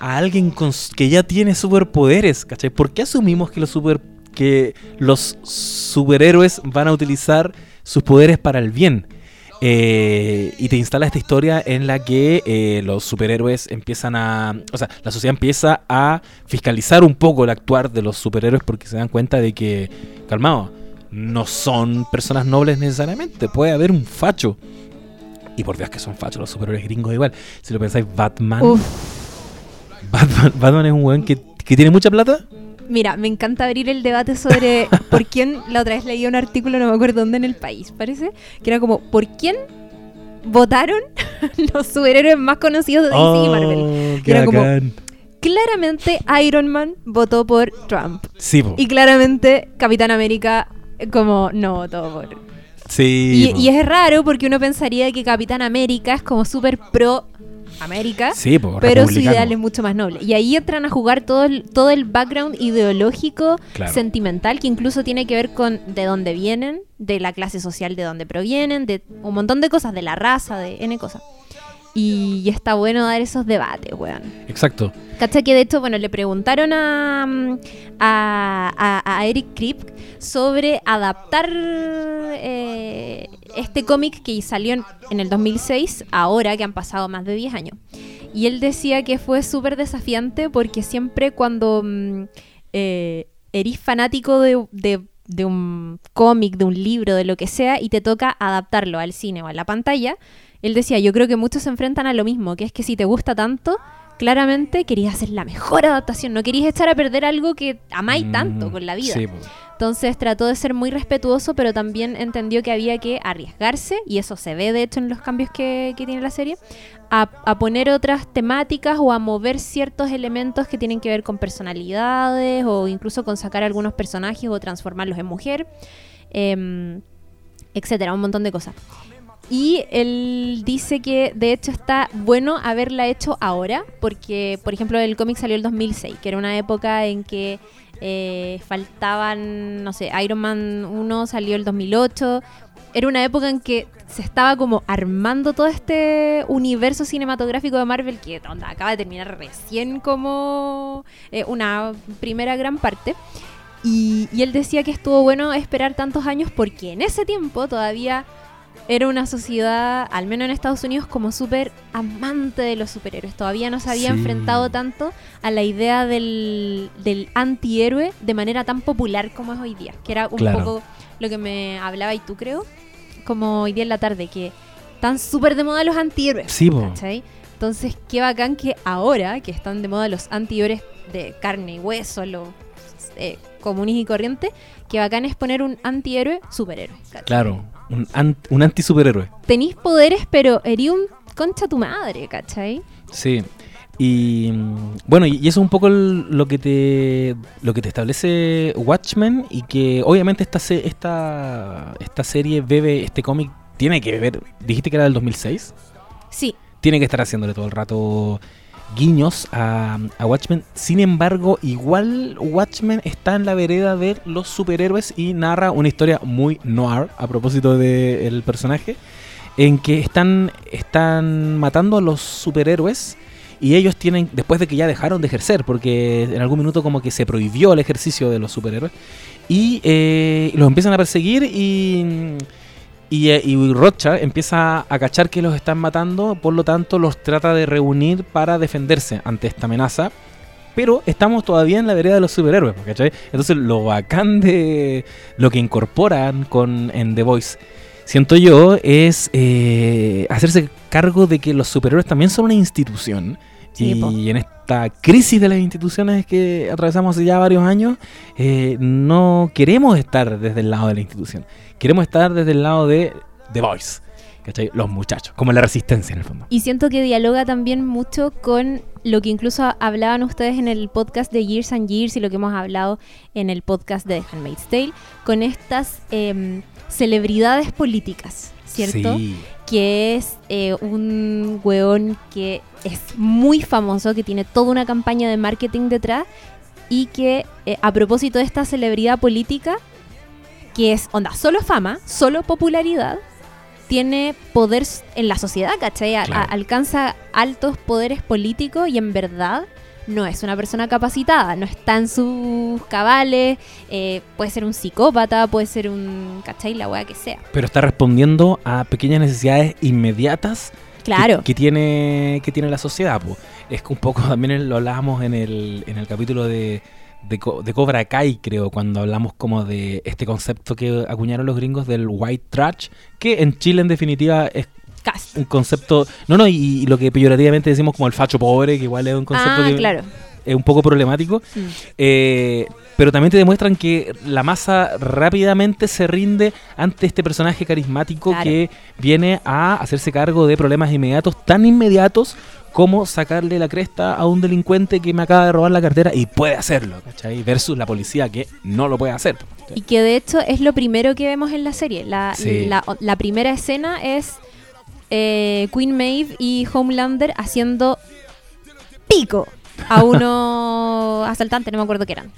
a alguien con que ya tiene superpoderes, ¿cachai? ¿Por qué asumimos que los super que los superhéroes van a utilizar sus poderes para el bien? Eh, y te instala esta historia en la que eh, los superhéroes empiezan a. O sea, la sociedad empieza a fiscalizar un poco el actuar de los superhéroes porque se dan cuenta de que, calmado, no son personas nobles necesariamente. Puede haber un facho. Y por Dios que son fachos los superhéroes gringos igual. Si lo pensáis, Batman. Uf. Batman, Batman es un weón que, que tiene mucha plata. Mira, me encanta abrir el debate sobre por quién, la otra vez leí un artículo, no me acuerdo dónde en el país, parece, que era como, ¿por quién votaron los superhéroes más conocidos de DC y Marvel? Oh, qué Era como- bacán. Claramente Iron Man votó por Trump Sí, po. y claramente Capitán América eh, como no votó por... Sí, y es raro porque uno pensaría que Capitán América es como súper pro América. Sí, po, Pero su ideal es mucho más noble. Y ahí entran a jugar todo el, todo el background ideológico, Claro. sentimental, que incluso tiene que ver con de dónde vienen, de la clase social de dónde provienen, de un montón de cosas, de la raza, de N cosas. Y, y está bueno dar esos debates, weón. Exacto. ¿Cacha que de hecho, bueno, le preguntaron a, mm, a, a- a Eric Kripke sobre adaptar eh, este cómic que salió en, el 2006, ahora que han pasado más de 10 años. Y él decía que fue súper desafiante porque siempre cuando mm, eh, eres fanático de- de un cómic, de un libro, de lo que sea, y te toca adaptarlo al cine o a la pantalla, él decía, yo creo que muchos se enfrentan a lo mismo, que es que si te gusta tanto, claramente querías hacer la mejor adaptación, no querías echar a perder algo que amáis tanto Mm, con la vida. Sí. Entonces trató de ser muy respetuoso, pero también entendió que había que arriesgarse, y eso se ve de hecho en los cambios que, que tiene la serie, a, a poner otras temáticas o a mover ciertos elementos que tienen que ver con personalidades o incluso con sacar algunos personajes o transformarlos en mujer, em, etcétera, un montón de cosas. Y él dice que de hecho está bueno haberla hecho ahora, porque por ejemplo el cómic salió el 2006, que era una época en que eh, faltaban, no sé, Iron Man 1 salió el 2008, era una época en que se estaba como armando todo este universo cinematográfico de Marvel que onda, acaba de terminar recién como eh, una primera gran parte. Y, y él decía que estuvo bueno esperar tantos años porque en ese tiempo todavía era una sociedad, al menos en Estados Unidos, como súper amante de los superhéroes. Todavía no se había Sí. enfrentado tanto a la idea del, del antihéroe de manera tan popular como es hoy día. Que era un Claro. poco lo que me hablaba y tú creo, como hoy día en la tarde, que están súper de moda los antihéroes. Sí. Entonces, qué bacán que ahora que están de moda los antihéroes de carne y hueso, los eh, comunes y corrientes, que bacán es poner un antihéroe superhéroe. ¿cachai? Claro. Un, an- un anti-superhéroe. Tenís poderes, pero herí un concha tu madre, ¿cachai? Sí. Y bueno, y y eso es un poco el- lo que te lo que te establece Watchmen y que obviamente esta se- esta esta serie bebe este cómic tiene que beber, dijiste que era del 2006, Sí, tiene que estar haciéndole todo el rato guiños a, a Watchmen. Sin embargo, igual Watchmen está en la vereda de los superhéroes y narra una historia muy noir a propósito del personaje, en que están, están matando a los superhéroes y ellos tienen, después de que ya dejaron de ejercer, porque en algún minuto como que se prohibió el ejercicio de los superhéroes, y eh, los empiezan a perseguir y... Y, eh, y Rocha empieza a cachar que los están matando, por lo tanto los trata de reunir para defenderse ante esta amenaza. Pero estamos todavía en la vereda de los superhéroes, ¿cachai? Entonces lo bacán de lo que incorporan con, en The Voice, siento yo, es eh, hacerse cargo de que los superhéroes también son una institución. Sí, y en esta crisis de las instituciones que atravesamos ya varios años, eh, no queremos estar desde el lado de la institución. Queremos estar desde el lado de The Voice. ¿Cachai? Los muchachos, como la resistencia en el fondo. y siento que dialoga también mucho con lo que incluso hablaban ustedes en el podcast de Years and Years y lo que hemos hablado en el podcast de The Handmaid's Tale, con estas em, celebridades políticas. ¿cierto? Sí. que es eh, un weón que es muy famoso, que tiene toda una campaña de marketing detrás y que eh, a propósito de esta celebridad política, que es onda, solo fama, solo popularidad, tiene poder en la sociedad, ¿cachai? A- a- Claro. alcanza altos poderes políticos y en verdad no es una persona capacitada, no está en sus cabales, eh, puede ser un psicópata, puede ser un, ¿cachai? La weá que sea. Pero está respondiendo a pequeñas necesidades inmediatas que- Claro. que, tiene, que tiene la sociedad. po. Es que un poco también lo hablábamos en el, en el capítulo de, de, de Cobra Kai, creo, cuando hablamos como de este concepto que acuñaron los gringos del white trash, que en Chile en definitiva es un concepto, no, no, y, y lo que peyorativamente decimos como el facho pobre, que igual es un concepto Ah, que claro. Es un poco problemático, eh, pero también te demuestran que la masa rápidamente se rinde ante este personaje carismático Claro. que viene a hacerse cargo de problemas inmediatos, tan inmediatos como sacarle la cresta a un delincuente que me acaba de robar la cartera y puede hacerlo, ¿cachai? Versus la policía que no lo puede hacer. Y que de hecho es lo primero que vemos en la serie. La, Sí. la, la primera escena es eh, Queen Maeve y Homelander haciendo pico a uno asaltante, no me acuerdo qué eran.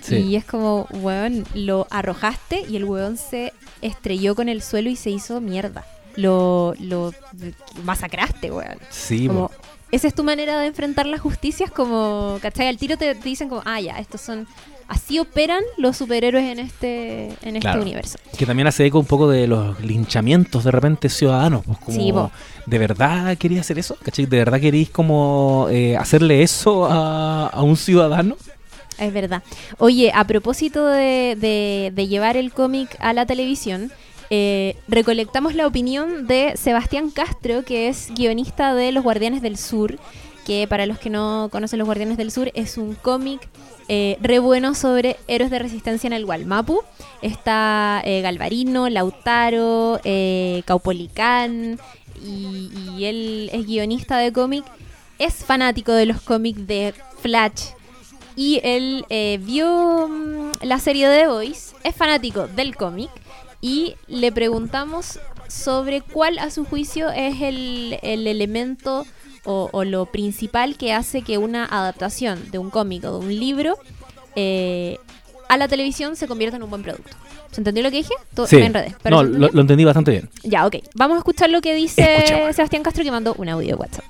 Sí. Y es como, weón, lo arrojaste y el weón se estrelló con el suelo y se hizo mierda. Lo, lo masacraste, weón. Sí, Como, esa es tu manera de enfrentar la justicia, es como, ¿cachai? Al tiro te, te dicen como, ah, ya, estos son, así operan los superhéroes en este, en este universo. que también hace eco un poco de los linchamientos de repente ciudadanos. Pues como, Sí. ¿De verdad quería hacer eso? ¿Cachai? ¿De verdad queréis como eh, hacerle eso a, a un ciudadano? Es verdad. Oye, a propósito de, de- de llevar el cómic a la televisión, eh, recolectamos la opinión de Sebastián Castro, que es guionista de Los Guardianes del Sur, que para los que no conocen Los Guardianes del Sur es un cómic eh, re bueno sobre héroes de resistencia en el Gualmapu. Está eh, Galvarino, Lautaro, eh, Caupolicán, y, él es guionista de cómic. Es fanático de los cómics de Flash, y él eh, vio mm, la serie de The Voice, es fanático del cómic y le preguntamos sobre cuál a su juicio es el, el elemento o, o lo principal que hace que una adaptación de un cómic o de un libro eh, a la televisión se convierta en un buen producto. ¿Se entendió lo que dije? To- Sí. Me enredé. ¿Pero No, lo, entendí bastante bien. Ya, ok. Vamos a escuchar lo que dice. Sebastián Castro que mandó un audio de WhatsApp.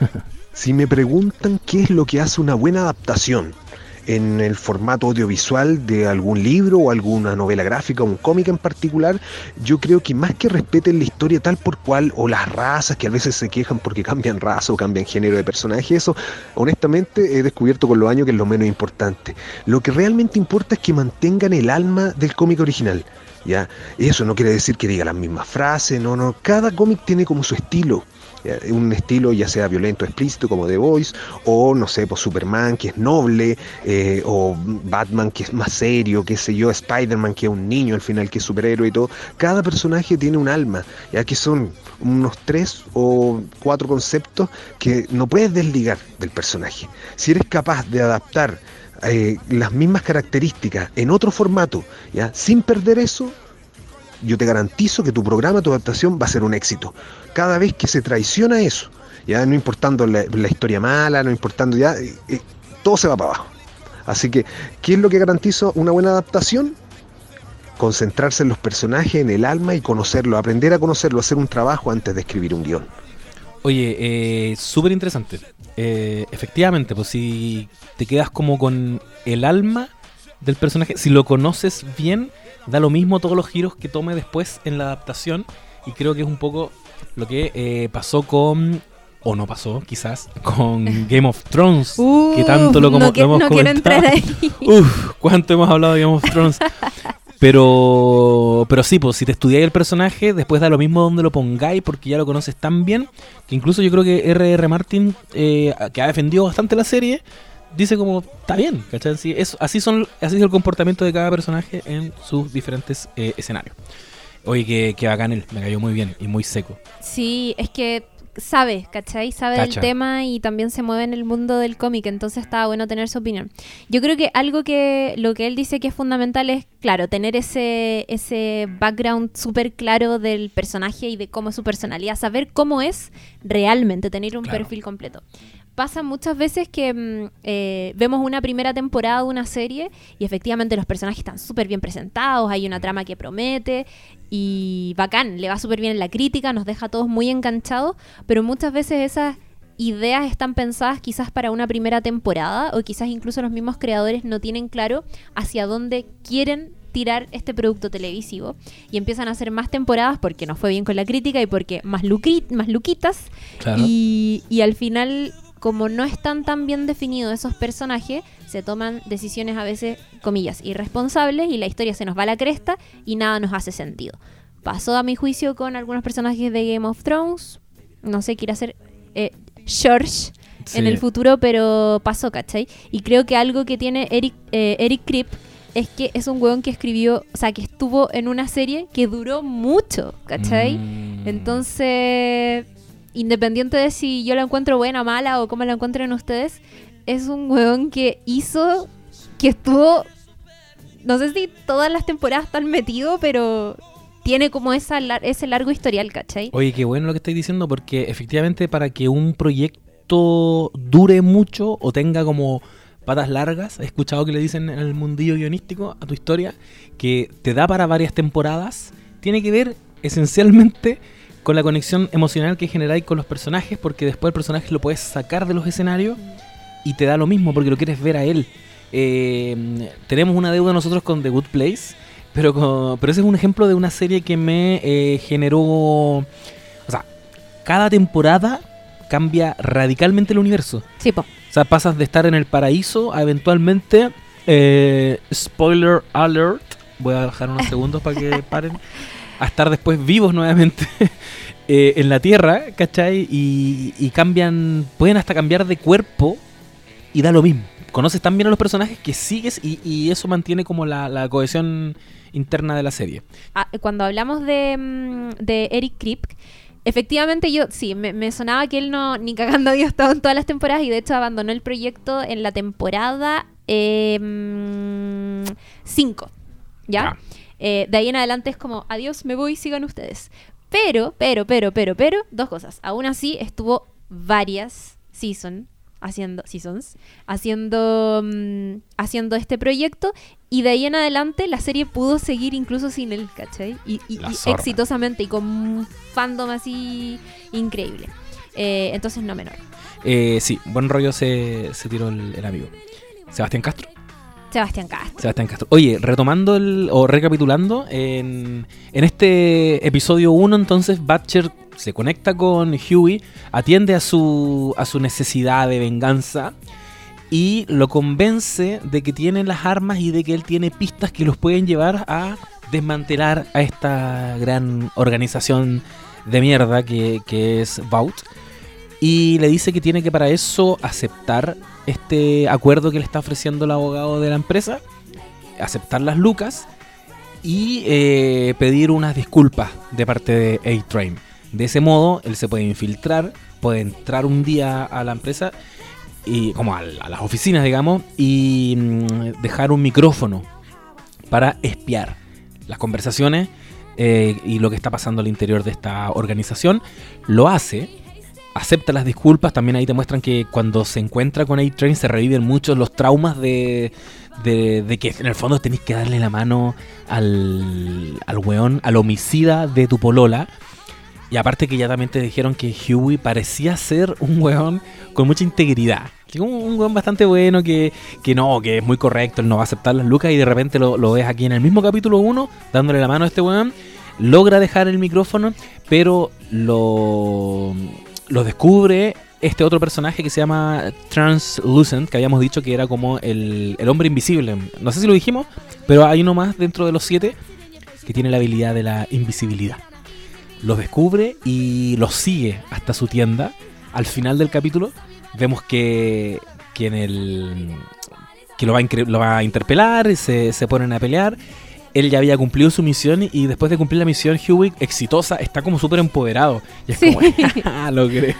Si me preguntan qué es lo que hace una buena adaptación en el formato audiovisual de algún libro o alguna novela gráfica o un cómic en particular, yo creo que más que respeten la historia tal por cual o las razas que a veces se quejan porque cambian raza o cambian género de personaje, eso honestamente he descubierto con los años que es lo menos importante. Lo que realmente importa es que mantengan el alma del cómic original. ¿ya? Eso no quiere decir que diga las mismas frases, no, no. Cada cómic tiene como su estilo. ¿Ya? Un estilo ya sea violento, explícito como The Voice, o no sé, pues Superman que es noble, eh, o Batman que es más serio, qué sé yo, Spider-Man que es un niño al final que es superhéroe y todo. Cada personaje tiene un alma, ya que son unos tres o cuatro conceptos que no puedes desligar del personaje. Si eres capaz de adaptar eh, las mismas características en otro formato, ¿ya? sin perder eso, yo te garantizo que tu programa, tu adaptación va a ser un éxito. Cada vez que se traiciona eso, ya no importando la, historia mala, no importando ya, eh, eh, todo se va para abajo. Así que, ¿qué es lo que garantizo una buena adaptación? Concentrarse en los personajes, en el alma y conocerlo, aprender a conocerlo, hacer un trabajo antes de escribir un guion. Oye, eh, súper interesante. Eh, efectivamente, pues si te quedas como con el alma del personaje, si lo conoces bien, da lo mismo todos los giros que tome después en la adaptación. Y creo que es un poco lo que eh, pasó con, o no pasó quizás, con Game of Thrones. que tanto lo, como, no, que- lo hemos no quiero comentado. entrar ahí. Uf, cuánto hemos hablado de Game of Thrones. Pero, pero sí, pues si te estudiáis el personaje, después da lo mismo donde lo pongáis porque ya lo conoces tan bien que incluso yo creo que R.R. Martin, eh, que ha defendido bastante la serie, dice como, está bien, ¿cachai? Sí, eso- así, son, así es el comportamiento de cada personaje en sus diferentes eh, escenarios. Oye, que, que bacán él, me cayó muy bien y muy seco. Sí, es que sabe, ¿cachai? Sabe Cacha. del tema y también se mueve en el mundo del cómic, entonces está bueno tener su opinión. Yo creo que algo que lo que él dice que es fundamental es, claro, tener ese, ese background súper claro del personaje y de cómo es su personalidad, saber cómo es realmente, tener un Claro. perfil completo. Pasa muchas veces que mm, eh, vemos una primera temporada de una serie y efectivamente los personajes están súper bien presentados, hay una trama que promete y bacán, le va súper bien en la crítica, nos deja a todos muy enganchados, pero muchas veces esas ideas están pensadas quizás para una primera temporada o quizás incluso los mismos creadores no tienen claro hacia dónde quieren tirar este producto televisivo y empiezan a hacer más temporadas porque nos fue bien con la crítica y porque más, luqui- más luquitas Claro. y, y al final, como no están tan bien definidos esos personajes, se toman decisiones a veces, comillas, irresponsables y la historia se nos va a la cresta y nada nos hace sentido. Pasó a mi juicio con algunos personajes de Game of Thrones. No sé, quiere hacer eh, George en el futuro, pero pasó, ¿cachai? Y creo que algo que tiene Eric, eh, Eric Kripp es que es un weón que escribió, o sea, que estuvo en una serie que duró mucho, ¿cachai? Mm. Entonces, independiente de si yo la encuentro buena mala o cómo la encuentren ustedes, es un weón que hizo, que estuvo, no sé si todas las temporadas están metido, pero tiene como esa, ese largo historial, ¿cachai? Oye, qué bueno lo que estáis diciendo, porque efectivamente para que un proyecto dure mucho o tenga como patas largas, he escuchado que le dicen en el mundillo guionístico a tu historia, que te da para varias temporadas, tiene que ver esencialmente con la conexión emocional que generáis con los personajes, porque después el personaje lo puedes sacar de los escenarios y te da lo mismo, porque lo quieres ver a él. Eh, tenemos una deuda nosotros con The Good Place, pero, con- pero ese es un ejemplo de una serie que me eh, generó... O sea, cada temporada cambia radicalmente el universo. Sí, po. O sea, pasas de estar en el paraíso a eventualmente... eh, spoiler alert. Voy a dejar unos segundos para que paren. A estar después vivos nuevamente eh, en la Tierra, ¿cachai? Y, y cambian... Pueden hasta cambiar de cuerpo y da lo mismo. Conoces tan bien a los personajes que sigues y, y eso mantiene como la, la cohesión interna de la serie. Ah, cuando hablamos de, mm, de Eric Kripke, efectivamente yo, sí, me, me sonaba que él no, ni cagando había estado en todas las temporadas y de hecho abandonó el proyecto en la temporada 5, ¿ya? Ya. Eh, de ahí en adelante es como, adiós, me voy, sigan ustedes. Pero, pero, pero, pero, pero, dos cosas. Aún así estuvo varias season haciendo seasons haciendo mm, haciendo este proyecto y de ahí en adelante la serie pudo seguir incluso sin él, ¿cachai? Y, exitosamente y con un fandom así increíble. Eh, entonces no menor. Eh, sí, buen rollo se, se tiró el, el amigo. Sebastián Castro. Sebastián Castro. Sebastián Castro. Oye, retomando el, o recapitulando, en, en este episodio 1 entonces Batcher se conecta con Huey, atiende a su, a su necesidad de venganza y lo convence de que tiene las armas y de que él tiene pistas que los pueden llevar a desmantelar a esta gran organización de mierda que, que es Vault. Y le dice que tiene que para eso aceptar este acuerdo que le está ofreciendo el abogado de la empresa, aceptar las lucas y eh, pedir unas disculpas de parte de A-Train. De ese modo, él se puede infiltrar, puede entrar un día a la empresa, y como a, las oficinas, digamos, y mm, dejar un micrófono para espiar las conversaciones eh, y lo que está pasando al interior de esta organización. Lo hace, acepta las disculpas. También ahí te muestran que cuando se encuentra con A-Train se reviven muchos los traumas de, de, de que en el fondo tenés que darle la mano al, al weón, al homicida de tu polola. Y aparte que ya también te dijeron que Huey parecía ser un weón con mucha integridad. Un, un weón bastante bueno, que, que no, que es muy correcto, él no va a aceptar las lucas y de repente lo, lo ves aquí en el mismo capítulo 1, dándole la mano a este weón. Logra dejar el micrófono, pero lo, lo descubre este otro personaje que se llama Translucent, que habíamos dicho que era como el, el hombre invisible. No sé si lo dijimos, pero hay uno más dentro de los siete que tiene la habilidad de la invisibilidad los descubre y los sigue hasta su tienda. Al final del capítulo vemos que, que en el que lo va a, lo va a interpelar, se, se ponen a pelear él ya había cumplido su misión y después de cumplir la misión, Hewitt, exitosa, está como súper empoderado. Y es Sí. como, "Ah, logré,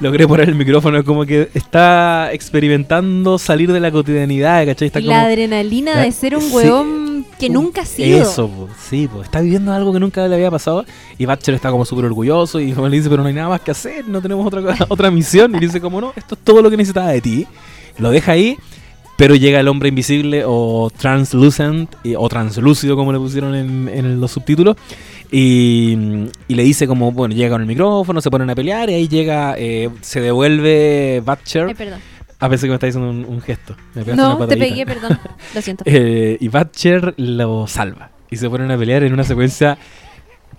logré poner el micrófono, es como que está experimentando salir de la cotidianidad, ¿cachai? Está como, la adrenalina la- de ser un sí. huevón que nunca ha sido. Eso, po, sí, po, está viviendo algo que nunca le había pasado y Batcher está como súper orgulloso y como le dice, pero no hay nada más que hacer, no tenemos otra, otra misión. Y dice como, no, esto es todo lo que necesitaba de ti. Lo deja ahí, pero llega el hombre invisible o translucent o translúcido como le pusieron en, en los subtítulos. Y, y le dice como, bueno, llega con el micrófono, se ponen a pelear y ahí llega, eh, se devuelve Batcher. Ay, perdón. A veces que me está diciendo un, un gesto. Me No, una te pegué, perdón. Lo siento. Eh, y Batcher lo salva. Y se ponen a pelear en una secuencia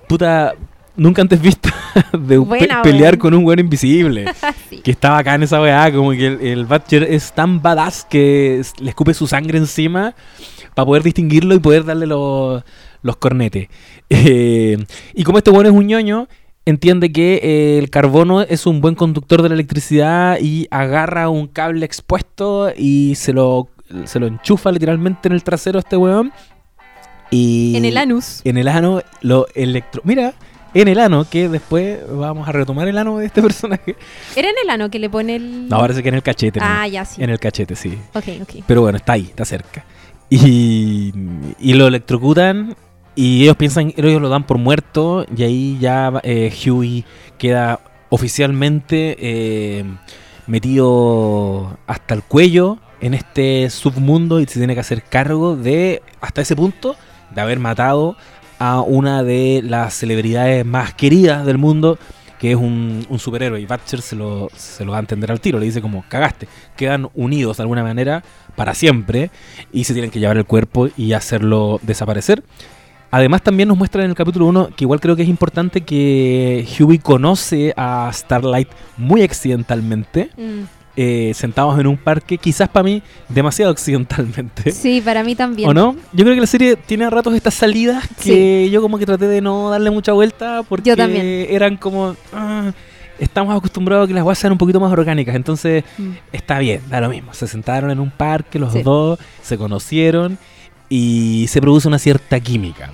puta nunca antes vista de pe- Buena, pelear con un weón invisible. Sí. Que estaba acá en esa weá, como que el, el Batcher es tan badass que le escupe su sangre encima para poder distinguirlo y poder darle los, los cornetes. Eh, y como este weón es un ñoño, entiende que eh, el carbono es un buen conductor de la electricidad y agarra un cable expuesto y se lo, se lo enchufa literalmente en el trasero a este weón. Y En el anus. en el ano lo electro... Mira, en el ano, que después vamos a retomar el ano de este personaje. ¿Era en el ano que le pone el...? No, parece que en el cachete. ¿no? Ah, ya, sí. En el cachete, sí. Ok, ok. Pero bueno, está ahí, está cerca. Y, y lo electrocutan y ellos piensan, ellos lo dan por muerto y ahí ya eh, Huey queda oficialmente eh, metido hasta el cuello en este submundo y se tiene que hacer cargo de, hasta ese punto, de haber matado a una de las celebridades más queridas del mundo, que es un, superhéroe. Y Batcher se lo, se lo va a entender al tiro, le dice como, cagaste, quedan unidos de alguna manera para siempre y se tienen que llevar el cuerpo y hacerlo desaparecer. Además también nos muestran en el capítulo 1 que igual creo que es importante que Huey conoce a Starlight muy accidentalmente, Mm. Eh, sentados en un parque, quizás para mí demasiado accidentalmente. Sí, para mí también. ¿O no? Yo creo que la serie tiene a ratos estas salidas que yo como que traté de no darle mucha vuelta porque Yo también. eran como... ah, estamos acostumbrados a que las cosas sean un poquito más orgánicas, entonces Mm. está bien, da lo mismo. Se sentaron en un parque los Sí. dos, se conocieron y se produce una cierta química.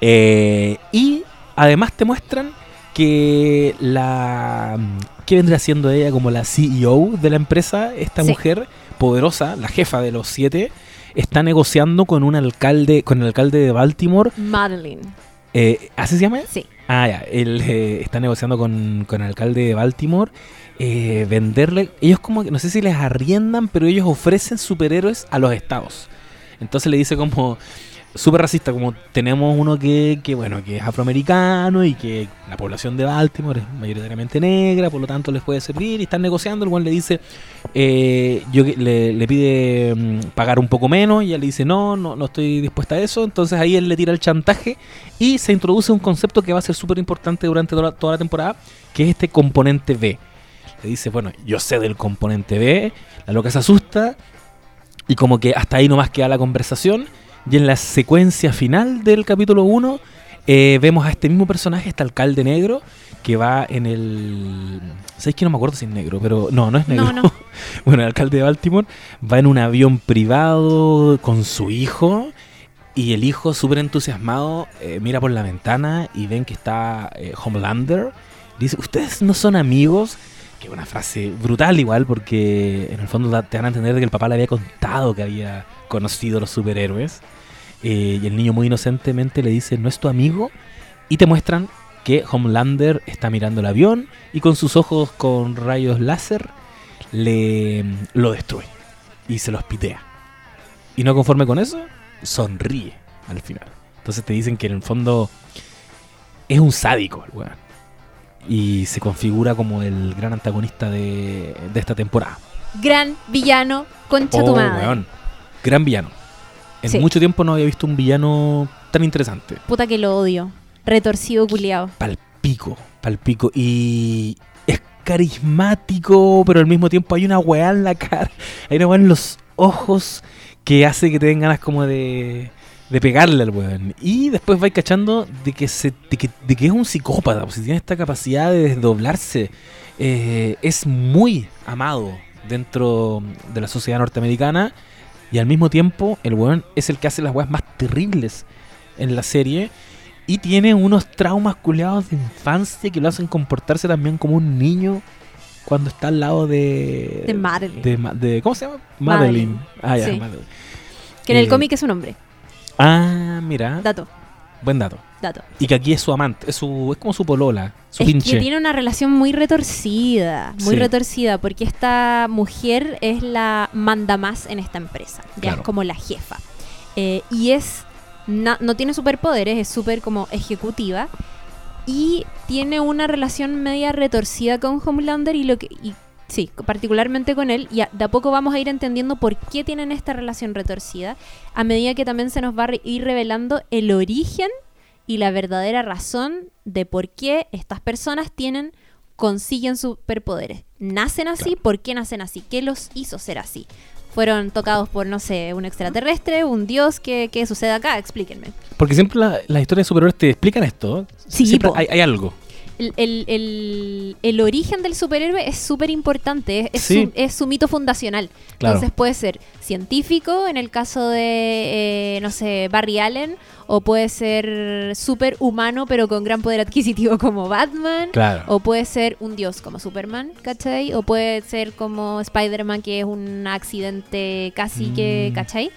Eh, y además te muestran que la... ¿Qué vendría siendo ella como la CEO de la empresa? Esta Sí. mujer poderosa, la jefa de los siete, está negociando con un alcalde, con el alcalde de Baltimore. Madeline. Eh, ¿Así se llama? Sí. Ah, ya. Él eh, está negociando con, con el alcalde de Baltimore. eh, venderle. Ellos, como que no sé si les arriendan, pero ellos ofrecen superhéroes a los estados. Entonces le dice, como. Súper racista, como tenemos uno que, que, bueno, que es afroamericano y que la población de Baltimore es mayoritariamente negra, por lo tanto les puede servir. Y están negociando. El cual le dice, eh, yo le, le pide mm, pagar un poco menos y ella le dice, no, no, no estoy dispuesta a eso. Entonces ahí él le tira el chantaje y se introduce un concepto que va a ser súper importante durante toda, toda la temporada, que es este componente B. Le dice, bueno, yo sé del componente B, la loca se asusta y como que hasta ahí nomás queda la conversación. Y en la secuencia final del capítulo 1 eh, vemos a este mismo personaje, este alcalde negro, que va en el... ¿Sabéis que no me acuerdo si es negro? Pero no, no es negro. No, no. bueno, el alcalde de Baltimore va en un avión privado con su hijo y el hijo, súper entusiasmado, eh, mira por la ventana y ven que está eh, Homelander. Dice, ¿ustedes no son amigos? Que es una frase brutal igual porque en el fondo te van a entender de que el papá le había contado que había conocido a los superhéroes. Eh, y el niño muy inocentemente le dice, ¿no es tu amigo? Y te muestran que Homelander está mirando el avión y con sus ojos con rayos láser le lo destruye y se los pitea. Y no conforme con eso, sonríe al final. Entonces te dicen que en el fondo es un sádico el weón. Y se configura como el gran antagonista de, de esta temporada. Gran villano, concha tu Oh, madre. Gran villano. En Sí. mucho tiempo no había visto un villano tan interesante. Puta que lo odio. Retorcido culiao. Palpico, palpico. Y es carismático, pero al mismo tiempo hay una weá en la cara. Hay una weá en los ojos que hace que te den ganas como de, de pegarle al weón. Y después vais cachando de que, se, de que, de que es un psicópata, pues, si tiene esta capacidad de desdoblarse. Eh, es muy amado dentro de la sociedad norteamericana. Y al mismo tiempo, el weón es el que hace las weas más terribles en la serie y tiene unos traumas culeados de infancia que lo hacen comportarse también como un niño cuando está al lado de... De Madeline. de ¿Cómo se llama? Madeline. Madeline. Ah, ya, Sí. Madeline. Que en el Eh, cómic es un hombre. Ah, mira. Dato, Buen dato. dato. Y que aquí es su amante, es, su, es como su polola, su es pinche. que tiene una relación muy retorcida, muy Sí. retorcida, porque esta mujer es la manda más en esta empresa, ya Claro. es como la jefa. Eh, y es, na- no tiene superpoderes, es súper como ejecutiva, y tiene una relación media retorcida con Homelander y lo que... y- Sí, particularmente con él, y de a poco vamos a ir entendiendo por qué tienen esta relación retorcida, a medida que también se nos va a ir revelando el origen y la verdadera razón de por qué estas personas tienen consiguen superpoderes. ¿Nacen así? Claro. ¿Por qué nacen así? ¿Qué los hizo ser así? ¿Fueron tocados por, no sé, un extraterrestre, un dios? ¿Qué, qué sucede acá? Explíquenme. Porque siempre la- las historias de superhéroes te explican esto. Sí, Siempre hay algo. El, el- el- el origen del superhéroe es súper importante, es, Sí. su, es su mito fundacional. Claro. Entonces puede ser científico, en el caso de, eh, no sé, Barry Allen, o puede ser súper humano, pero con gran poder adquisitivo como Batman. Claro. O puede ser un dios como Superman, ¿cachai? O puede ser como Spider-Man, que es un accidente casi que, Mm. ¿cachai?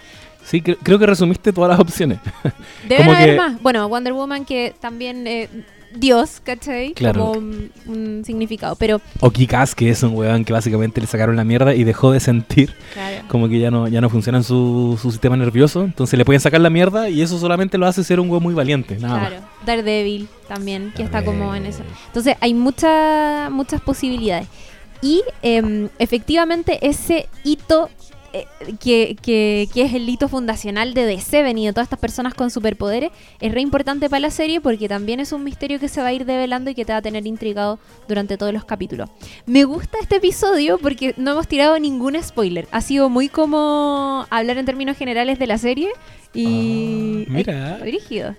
Sí, cre- creo que resumiste todas las opciones. Deben haber que- más. Bueno, Wonder Woman, que también eh, Dios, ¿cachai? Claro. Como un, un significado. Pero, O Kikas, que es un weón que básicamente le sacaron la mierda y dejó de sentir claro. como que ya no, ya no funciona su, su sistema nervioso. Entonces le pueden sacar la mierda y eso solamente lo hace ser un weón muy valiente. Nada Claro, Daredevil también, que está como en eso. Entonces hay muchas muchas posibilidades. Y em, efectivamente ese hito eh, que, que- que es el hito fundacional de The y de todas estas personas con superpoderes es re importante para la serie porque también es un misterio que se va a ir develando y que te va a tener intrigado durante todos los capítulos. Me gusta este episodio porque no hemos tirado ningún spoiler. Ha sido muy como hablar en términos generales de la serie y... Ah, mira.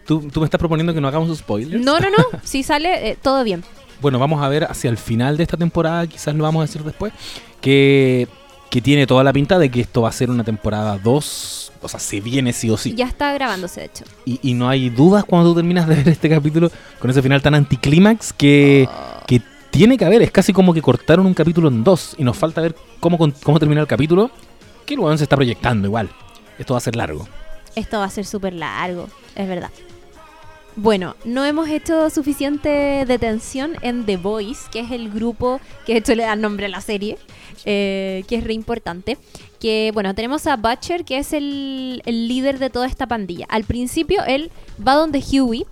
¿Tú, tú me estás proponiendo que no hagamos spoilers? No, no, no. Si sale, eh, todo bien. Bueno, vamos a ver hacia el final de esta temporada, quizás lo vamos a decir después, que, que tiene toda la pinta de que esto va a ser una temporada 2, o sea, se viene sí o sí. Ya está grabándose, de hecho. Y, y no hay dudas cuando tú terminas de ver este capítulo con ese final tan anticlímax que, Oh. que tiene que haber. Es casi como que cortaron un capítulo en dos y nos falta ver cómo, con- cómo termina el capítulo, que el se está proyectando igual. Esto va a ser largo. Esto va a ser súper largo, es verdad. Bueno, no hemos hecho suficiente detención en The Voice, que es el grupo que de hecho le da nombre a la serie, eh, que es re importante. Que bueno, tenemos a Butcher, que es el, el líder de toda esta pandilla. Al principio él va donde Huey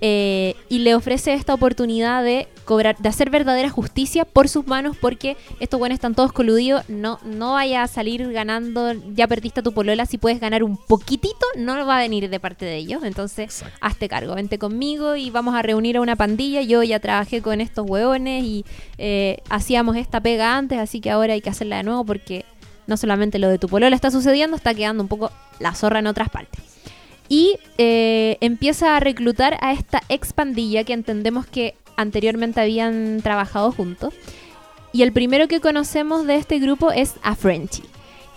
eh, y le ofrece esta oportunidad de cobrar, de hacer verdadera justicia por sus manos, porque estos buenos están todos coludidos. No, no vaya a salir ganando, ya perdiste a tu polola, si puedes ganar un poquitito, no va a venir de parte de ellos. Entonces, Exacto. hazte cargo, vente conmigo y vamos a reunir a una pandilla. Yo ya trabajé con estos hueones y eh, hacíamos esta pega antes, así que ahora hay que hacerla de nuevo porque no solamente lo de tu polola está sucediendo, está quedando un poco la zorra en otras partes. Y eh, empieza a reclutar a esta ex pandilla que entendemos que anteriormente habían trabajado juntos. Y el primero que conocemos de este grupo es a Frenchy,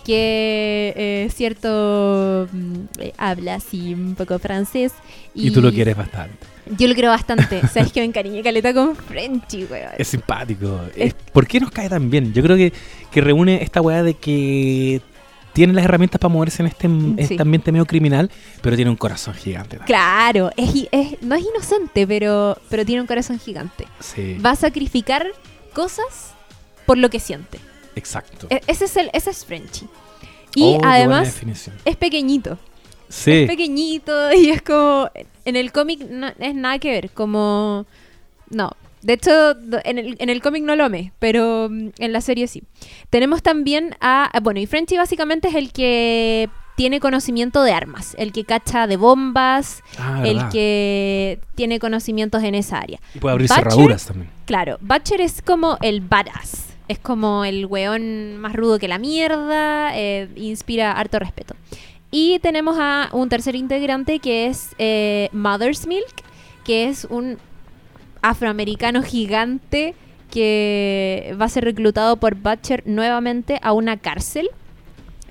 que eh, cierto mm, eh, habla así un poco francés. Y, tú lo quieres bastante. Yo lo creo bastante. Sabes que me encariñé caleta con Frenchy, weón. Es simpático. Es- ¿Por qué nos cae tan bien? Yo creo que, que reúne esta weá de que tiene las herramientas para moverse en este, Sí. este ambiente medio criminal, pero tiene un corazón gigante. también. Claro, es, i- es- no es inocente, pero, pero tiene un corazón gigante. Sí, Va a sacrificar cosas por lo que siente. exacto. E- ese es el, ese es Frenchy. Y Oh, además es pequeñito. Sí, Es pequeñito y es como. En el cómic no es nada que ver. Como. No. De hecho, en el, en el cómic no lo amé, pero mm, en la serie sí. Tenemos también a. a- Bueno, y Frenchy básicamente es el que tiene conocimiento de armas, el que cacha de bombas, Ah, el que tiene conocimientos en esa área. Y puede abrir Butcher- cerraduras también. Claro, Butcher es como el badass. Es como el weón más rudo que la mierda. eh, inspira harto respeto. Y tenemos a un tercer integrante que es eh, Mother's Milk, que es un afroamericano gigante que va a ser reclutado por Butcher nuevamente a una cárcel.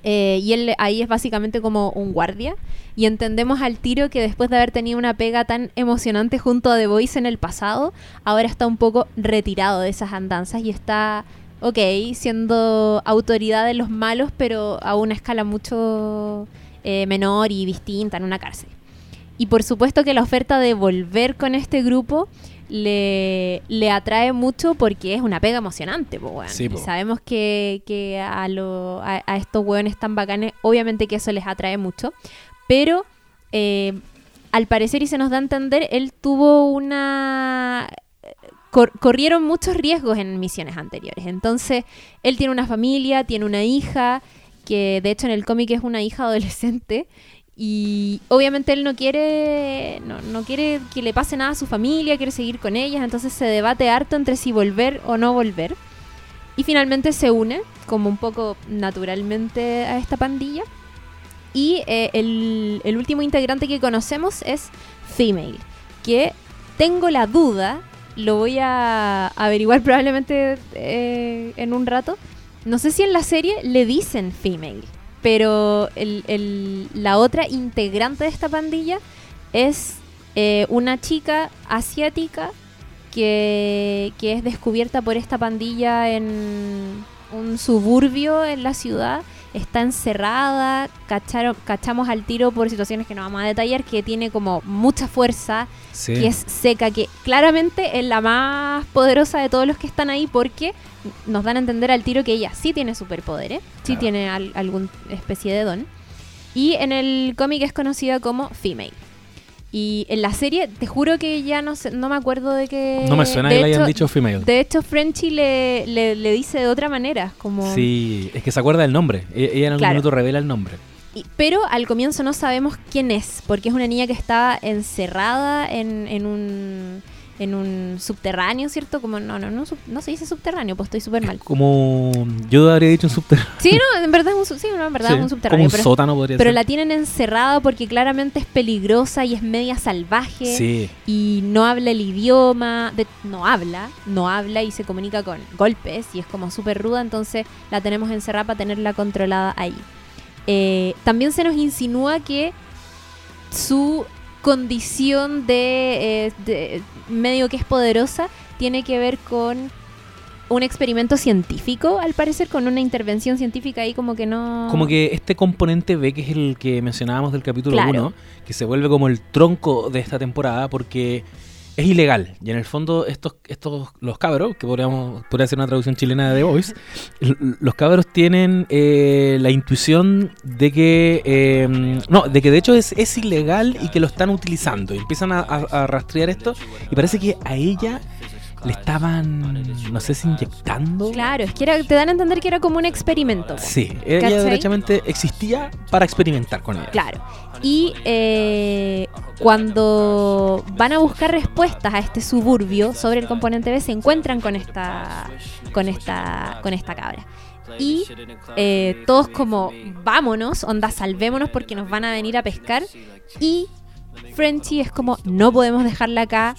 Eh, y él ahí es básicamente como un guardia. Y entendemos al tiro que después de haber tenido una pega tan emocionante junto a The Voice en el pasado, ahora está un poco retirado de esas andanzas y está, ok, siendo autoridad de los malos, pero a una escala mucho eh, menor y distinta en una cárcel. Y por supuesto que la oferta de volver con este grupo le, le atrae mucho porque es una pega emocionante. Sí, po. Y sabemos que, que a, lo- a, a estos hueones tan bacanes, obviamente que eso les atrae mucho. Pero eh, al parecer, y se nos da a entender, él tuvo una... cor- corrieron muchos riesgos en misiones anteriores. Entonces, él tiene una familia, tiene una hija, que de hecho en el cómic es una hija adolescente. Y obviamente él no quiere, no, no quiere que le pase nada a su familia, quiere seguir con ellas, entonces se debate harto entre si volver o no volver. Y finalmente se une, como un poco naturalmente, a esta pandilla. Y eh, el, el último integrante que conocemos es Female, que tengo la duda, lo voy a averiguar probablemente eh, en un rato. No sé si en la serie le dicen Female, pero el- el- la otra integrante de esta pandilla es eh, una chica asiática que, que es descubierta por esta pandilla en un suburbio en la ciudad. Está encerrada, cacharon, cachamos al tiro por situaciones que no vamos a detallar, que tiene como mucha fuerza, Sí. que es seca, que claramente es la más poderosa de todos los que están ahí porque nos dan a entender al tiro que ella sí tiene superpoderes, sí Claro. tiene al- algún especie de don. Y en el cómic es conocida como Female. Y en la serie, te juro que ya no sé, no me acuerdo de que... No me suena de que le hayan hecho- dicho female. De hecho, Frenchy le, le, le dice de otra manera, como... Sí, es que se acuerda del nombre. E- Ella en algún Claro. minuto revela el nombre. Y- pero al comienzo no sabemos quién es, porque es una niña que estaba encerrada en, en un en un subterráneo, ¿cierto? Como no, no, no, no se dice subterráneo, pues estoy súper mal. Como yo habría dicho un subterráneo. Sí, no, en verdad es un, sub- sí, no, en verdad es un subterráneo, Como un pero, sótano podría pero ser. la tienen encerrada porque claramente es peligrosa y es media salvaje Sí, y no habla el idioma, de- no habla, no habla y se comunica con golpes y es como súper ruda, entonces la tenemos encerrada para tenerla controlada ahí. Eh, también se nos insinúa que su condición de, eh, de medio que es poderosa tiene que ver con un experimento científico, al parecer, con una intervención científica ahí como que no... como que este componente B, que es el que mencionábamos del capítulo Claro. 1, que se vuelve como el tronco de esta temporada porque es ilegal. Y en el fondo estos, estos los cabros, que podríamos podría ser una traducción chilena de The Voice, los cabros tienen eh, la intuición de que eh, no, de que de hecho es, es ilegal y que lo están utilizando. Y empiezan a- a rastrear esto y parece que a ella le estaban, no sé si inyectando. Claro, es que era- te dan a entender que era como un experimento. Sí, ella ¿Cachai? derechamente existía para experimentar con ella. Claro. Y eh, cuando van a buscar respuestas a este suburbio sobre el componente B, se encuentran con esta, con esta, con esta cabra. Y eh, todos como, vámonos, onda, salvémonos porque nos van a venir a pescar. Y Frenchy es como, no podemos dejarla acá.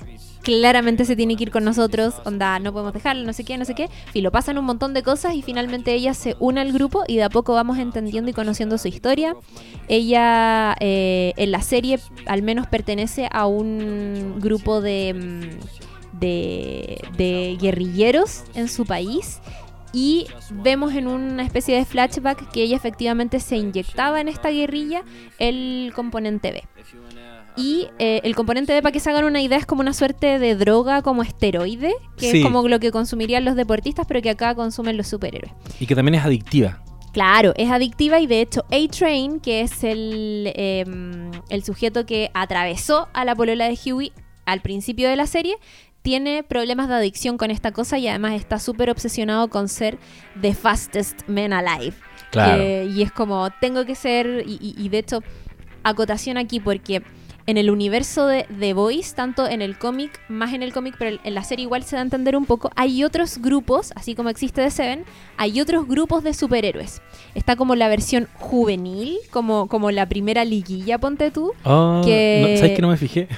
Claramente se tiene que ir con nosotros, onda, no podemos dejarla, no sé qué, no sé qué. Y lo pasan un montón de cosas y finalmente ella se une al grupo y de a poco vamos entendiendo y conociendo su historia. Ella eh, en la serie al menos pertenece a un grupo de, mm, de, de guerrilleros en su país. Y vemos en una especie de flashback que ella efectivamente se inyectaba en esta guerrilla el componente B. Y eh, el componente B, para que se hagan una idea, es como una suerte de droga como esteroide, que Sí. es como lo que consumirían los deportistas, pero que acá consumen los superhéroes. Y que también es adictiva. Claro, es adictiva y de hecho A-Train, que es el, em, el sujeto que atravesó a la polola de Huey al principio de la serie, tiene problemas de adicción con esta cosa y además está súper obsesionado con ser the fastest man alive. Claro. Que- y es como, tengo que ser, y, y- y de hecho, acotación aquí porque en el universo de The Voice, tanto en el cómic, más en el cómic, pero en la serie igual se da a entender un poco, hay otros grupos, así como existe The Seven, hay otros grupos de superhéroes. Está como la versión juvenil, como, como la primera liguilla, ponte tú. Ah, que- no, ¿Sabes que no me fijé?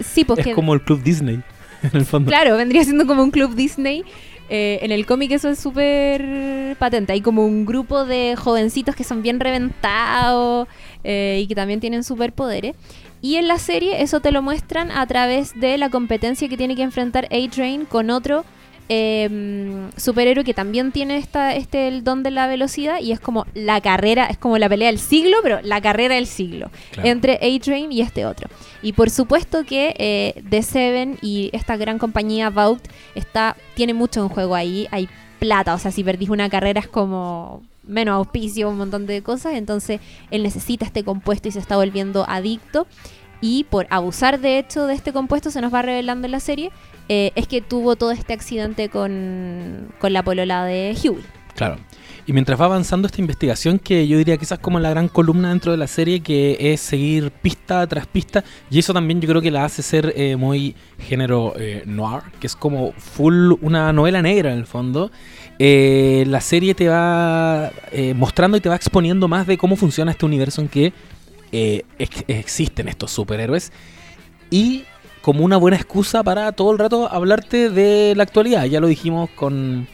Sí, porque... es como el Club Disney, en el fondo. Claro, vendría siendo como un club Disney. eh, en el cómic eso es súper patente. Hay como un grupo de jovencitos que son bien reventados eh, y que también tienen superpoderes. Y en la serie eso te lo muestran a través de la competencia que tiene que enfrentar A-Train con otro eh, superhéroe que también tiene esta, este el don de la velocidad y es como la carrera, es como la pelea del siglo, pero la carrera del siglo Claro. entre A-Train y este otro. Y por supuesto que eh, The Seven y esta gran compañía Vought está, tiene mucho en juego ahí, hay plata, o sea, si perdís una carrera es como menos auspicio, un montón de cosas, entonces él necesita este compuesto y se está volviendo adicto. Y por abusar de hecho de este compuesto, se nos va revelando en la serie, eh, es que tuvo todo este accidente con, con la polola de Huey. Claro. Y mientras va avanzando esta investigación, que yo diría es como la gran columna dentro de la serie, que es seguir pista tras pista, y eso también yo creo que la hace ser eh, muy género eh, noir, que es como full una novela negra en el fondo. Eh, la serie te va eh, mostrando y te va exponiendo más de cómo funciona este universo en que eh, ex- existen estos superhéroes y como una buena excusa para todo el rato hablarte de la actualidad. Ya lo dijimos con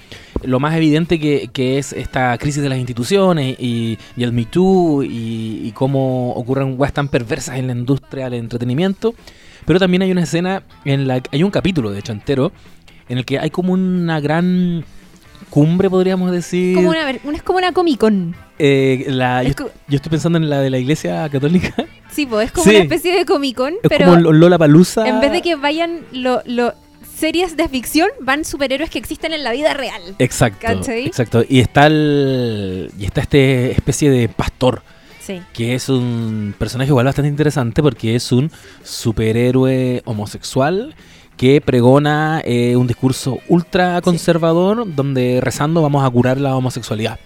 lo más evidente que, que es esta crisis de las instituciones y, y el Me Too y, y cómo ocurren cosas tan perversas en la industria del entretenimiento. Pero también hay una escena en la que hay un capítulo, de hecho, entero, en el que hay como una gran cumbre, podríamos decir. Como una, una- es como una Comic Con. Eh, la- yo, Es co- yo estoy pensando en la de la iglesia católica. sí, pues es como Sí. una especie de Comic Con, Es pero como Lola Palusa. en vez de que vayan lo, lo- series de ficción, van superhéroes que existen en la vida real. Exacto, ¿Cachai? exacto. Y está el, y está este especie de pastor Sí. que es un personaje igual bastante interesante porque es un superhéroe homosexual que pregona eh, un discurso ultra conservador donde rezando vamos a curar la homosexualidad.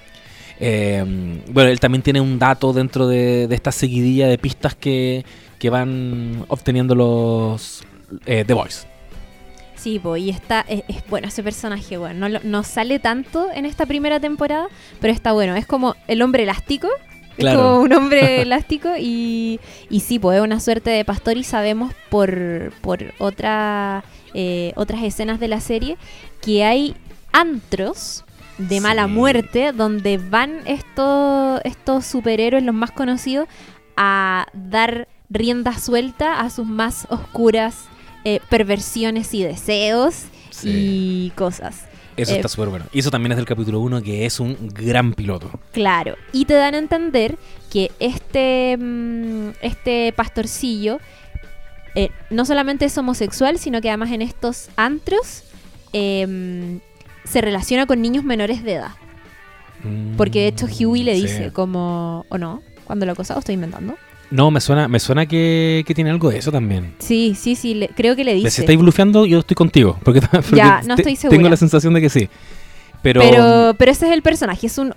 Eh, bueno, él también tiene un dato dentro de, de esta seguidilla de pistas que, que van obteniendo los eh, The Boys. Sí, po, y está, es, es bueno ese personaje, bueno, no sale tanto en esta primera temporada, pero está bueno, es como el hombre elástico, Claro. es como un hombre elástico y, y sí, pues es una suerte de pastor y sabemos por, por otra, eh, otras escenas de la serie que hay antros de mala Sí. muerte donde van estos, estos superhéroes, los más conocidos, a dar rienda suelta a sus más oscuras eh, perversiones y deseos y cosas. Eso Eh, está súper bueno. Y eso también es del capítulo 1, que es un gran piloto. Claro. Y te dan a entender que este, mm, este pastorcillo eh, no solamente es homosexual, sino que además en estos antros em, se relaciona con niños menores de edad. Porque de hecho Huey le Mm, Sí. dice como, ¿o no? Cuando lo acosa, ¿o estoy inventando? No, me suena, me suena que, que tiene algo de eso también. Sí, sí, sí, le- creo que le Si dice. estáis blufeando, yo estoy contigo. Porque, porque Ya, no te- estoy segura. Tengo la sensación de que sí. Pero, Pero, pero ese es el personaje, es un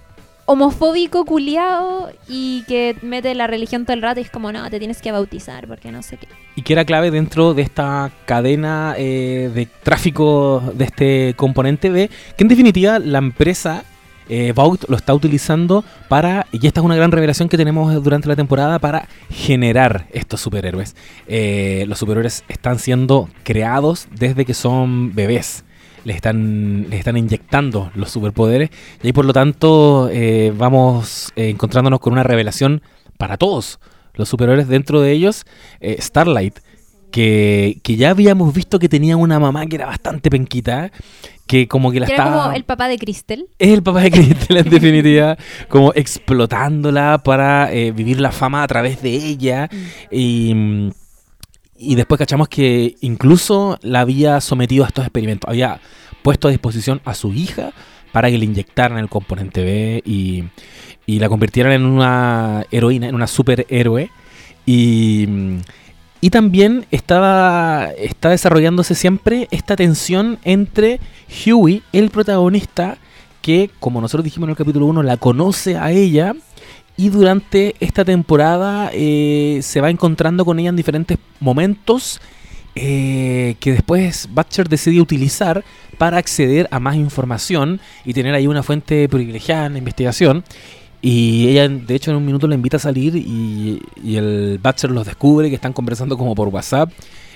homofóbico culiado y que mete la religión todo el rato y es como, no, te tienes que bautizar porque no sé qué. y que era clave dentro de esta cadena eh, de tráfico de este componente B, que en definitiva la empresa eh, lo está utilizando para, y esta es una gran revelación que tenemos durante la temporada, para generar estos superhéroes. Eh, los superhéroes están siendo creados desde que son bebés. Les están, les están inyectando los superpoderes y ahí por lo tanto eh, vamos eh, encontrándonos con una revelación para todos los superhéroes dentro de ellos. Starlight, que, que ya habíamos visto que tenía una mamá que era bastante penquita, que como que la era estaba... como el papá de Crystal. Es el papá de Crystal en definitiva, como explotándola para eh, vivir la fama a través de ella. Y, mm, y después cachamos que incluso la había sometido a estos experimentos. Había puesto a disposición a su hija para que le inyectaran el componente B y, y la convirtieran en una heroína, en una superhéroe. Y, y también estaba está desarrollándose siempre esta tensión entre Huey, el protagonista, que como nosotros dijimos en el capítulo 1, la conoce a ella y durante esta temporada eh, se va encontrando con ella en diferentes momentos eh, que después Butcher decide utilizar para acceder a más información y tener ahí una fuente privilegiada en la investigación. Y ella, de hecho, en un minuto la invita a salir y, y el Butcher los descubre que están conversando como por WhatsApp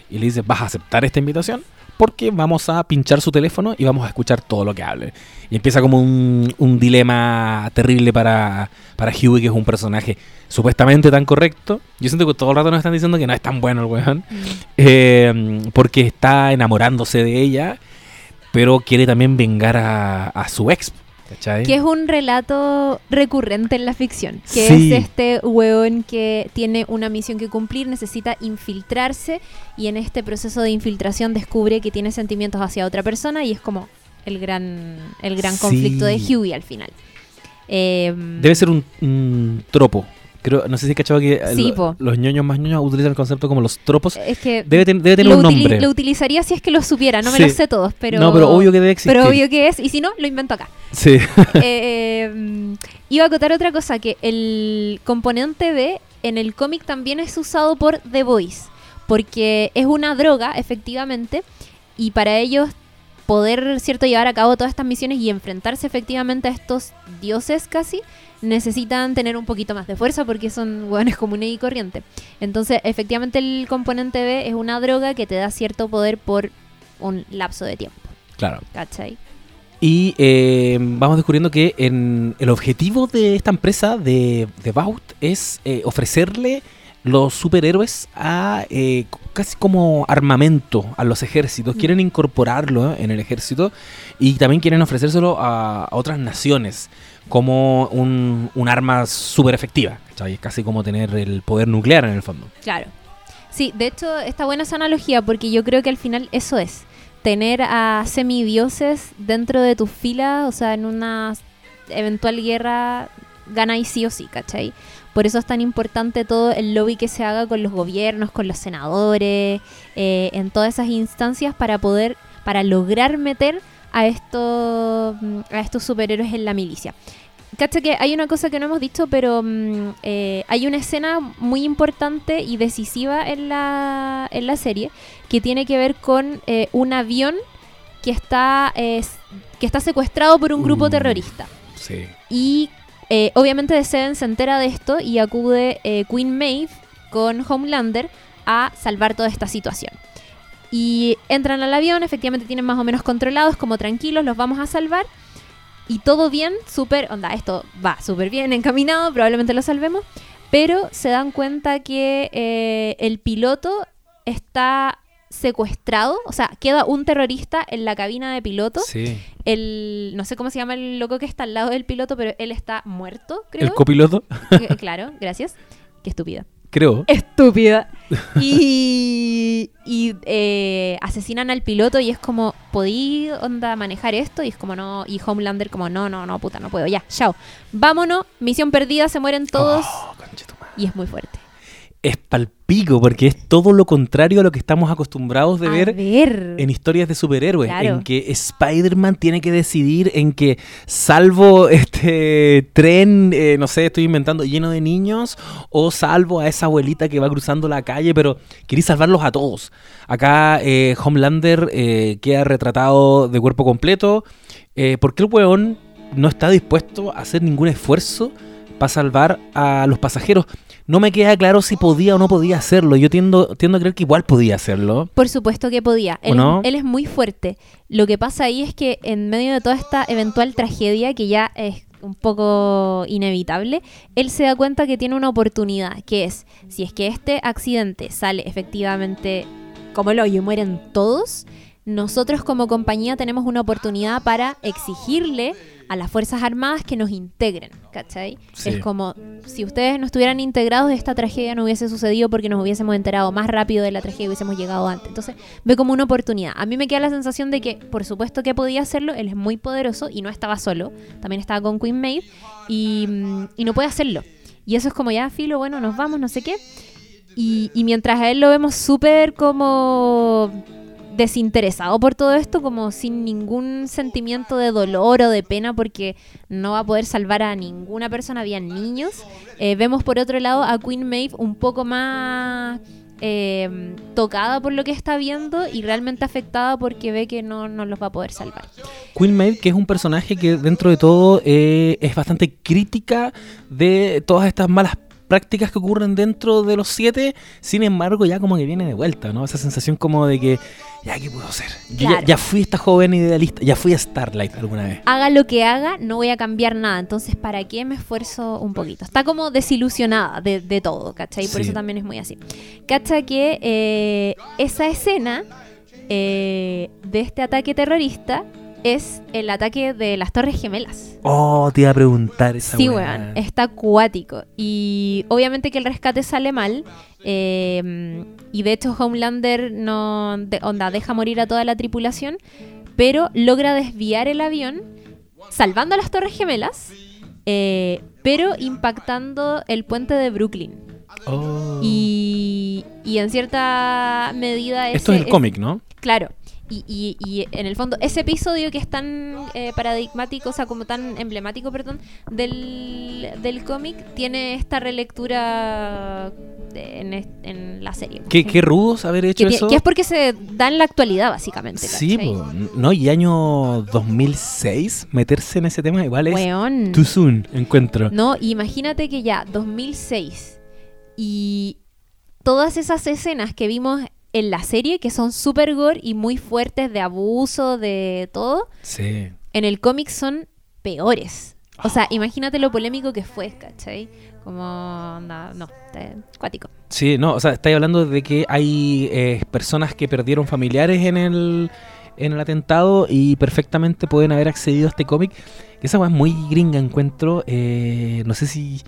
y le dice, ¿vas a aceptar esta invitación? porque vamos a pinchar su teléfono y vamos a escuchar todo lo que hable. Y empieza como un, un dilema terrible para, para Huey, que es un personaje supuestamente tan correcto. Yo siento que todo el rato nos están diciendo que no es tan bueno el weón, Mm. eh, porque está enamorándose de ella, pero quiere también vengar a, a su ex. ¿Cachai? Que es un relato recurrente en la ficción. Que Sí. es este hueón que tiene una misión que cumplir, necesita infiltrarse y en este proceso de infiltración descubre que tiene sentimientos hacia otra persona y es como el gran, el gran Sí. conflicto de Huey al final. Eh, Debe ser un, un tropo. Creo, no sé si que eh, Sí, lo- po. los ñoños más ñoños utilizan el concepto como los tropos. es que Debe, ten- debe tener lo, un nombre. lo utilizaría si es que lo supiera, no me Sí. los sé todos, pero... no, pero obvio que debe existir. pero obvio que es, y si no, lo invento acá. Sí. Eh, mm, iba a acotar otra cosa, que el componente B en el cómic también es usado por The Voice, porque es una droga, efectivamente, y para ellos poder, cierto, llevar a cabo todas estas misiones y enfrentarse efectivamente a estos dioses casi, necesitan tener un poquito más de fuerza porque son hueones comunes y corrientes. Entonces, efectivamente el componente B es una droga que te da cierto poder por un lapso de tiempo, claro. ¿cachai? Y eh, vamos descubriendo que en el objetivo de esta empresa de, de es eh, ofrecerle los superhéroes a eh, casi como armamento a los ejércitos. Mm. Quieren incorporarlo en el ejército y también quieren ofrecérselo a, a otras naciones como un, arma súper efectiva. ¿cachai? Es casi como tener el poder nuclear en el fondo. Claro. Sí, de hecho está buena esa analogía porque yo creo que al final eso es. Tener a semidioses dentro de tus filas, o sea, en una eventual guerra, ganáis sí o sí, ¿cachai? Por eso es tan importante todo el lobby que se haga con los gobiernos, con los senadores, eh, en todas esas instancias para poder, para lograr meter a estos, mm, a estos superhéroes en la milicia. Cacha que hay una cosa que no hemos dicho, pero mm, eh, hay una escena muy importante y decisiva en la, en la serie que tiene que ver con eh, un avión que está, eh, que está secuestrado por un grupo Uh. terrorista. Sí. Y eh, obviamente The Seven se entera de esto y acude Queen Maeve con Homelander a salvar toda esta situación. Y entran al avión, efectivamente tienen más o menos controlados, como tranquilos, los vamos a salvar. Y todo bien, súper, onda, esto va súper bien encaminado, probablemente lo salvemos. Pero se dan cuenta que eh, el piloto está secuestrado, o sea, queda un terrorista en la cabina de piloto Sí. el no sé cómo se llama el loco que está al lado del piloto, pero él está muerto, creo. El copiloto, Eh, claro, gracias. Qué estúpida. Creo. Estúpida. Y, y eh, asesinan al piloto y es como, ¿podí onda manejar esto? Y es como no, y Homelander como, no, no, no, puta, no puedo, ya, chao. Vámonos, misión perdida, se mueren todos Oh, y es muy fuerte. Es palpico porque es todo lo contrario a lo que estamos acostumbrados de A ver ver. en historias de superhéroes, Claro. en que Spider-Man tiene que decidir en que salvo este tren, eh, no sé, estoy inventando, lleno de niños, o salvo a esa abuelita que va cruzando la calle, pero quería salvarlos a todos. Acá eh, Homelander eh, queda retratado de cuerpo completo, porque el weón no está dispuesto a hacer ningún esfuerzo para salvar a los pasajeros. No me queda claro si podía o no podía hacerlo. Yo tiendo, tiendo a creer que igual podía hacerlo. Por supuesto que podía. ¿O Él, no? él es muy fuerte. Lo que pasa ahí es que en medio de toda esta eventual tragedia, que ya es un poco inevitable, él se da cuenta que tiene una oportunidad, que es, si es que este accidente sale efectivamente como el hoyo y mueren todos, nosotros como compañía tenemos una oportunidad para exigirle a las Fuerzas Armadas que nos integren, ¿cachai? Sí. Es como, si ustedes no estuvieran integrados, esta tragedia no hubiese sucedido porque nos hubiésemos enterado más rápido de la tragedia y hubiésemos llegado antes. Entonces, ve como una oportunidad. A mí me queda la sensación de que, por supuesto que podía hacerlo, él es muy poderoso y no estaba solo, también estaba con Queen y, mm, y no puede hacerlo. Y eso es como ya, filo, bueno, nos vamos, no sé qué. Y, y mientras a él lo vemos súper como desinteresado por todo esto, como sin ningún sentimiento de dolor o de pena porque no va a poder salvar a ninguna persona, había niños. Eh, vemos por otro lado a Queen Maeve un poco más eh, tocada por lo que está viendo y realmente afectada porque ve que no, no los va a poder salvar. Queen Maeve, que es un personaje que dentro de todo eh, es bastante crítica de todas estas malas prácticas que ocurren dentro de los siete, sin embargo ya como que viene de vuelta, ¿no? Esa sensación como de que, ya, ¿qué puedo hacer? Yo ya- fui esta joven idealista, ya fui a Starlight alguna vez. Haga lo que haga, no voy a cambiar nada. Entonces, ¿para qué me esfuerzo un poquito? Está como desilusionada de, de todo, ¿cachai? Por Sí. eso también es muy así. ¿Cacha que eh, esa escena eh, de este ataque terrorista es el ataque de las Torres Gemelas? Oh, te iba a preguntar esa Sí, weón, está acuático. Y obviamente que el rescate sale mal. eh, y de hecho Homelander no de- onda, deja morir a toda la tripulación. Pero logra desviar el avión, salvando a las Torres Gemelas, eh, pero impactando el puente de Brooklyn. Oh. Y, y en cierta medida Esto es el cómic, ¿no? Claro. Y, y- y en el fondo, ese episodio que es tan eh, paradigmático, o sea, como tan emblemático, perdón, del, del cómic, tiene esta relectura de- en, est- en la serie. Qué, qué rudos haber hecho que, eso. que es porque se da en la actualidad, básicamente. Sí, po, no, y año 2006, meterse en ese tema igual es Weón. too soon, encuentro. No, imagínate que ya, 2006, y todas esas escenas que vimos en la serie, que son super gore y muy fuertes de abuso, de todo, Sí. en el cómic son peores. O sea, imagínate lo polémico que fue, ¿cachai? Como, onda, no, está cuático. Sí, no, o sea, estáis hablando de que hay eh, personas que perdieron familiares en el, en el atentado y perfectamente pueden haber accedido a este cómic. Esa es muy gringa, encuentro. eh, no sé si.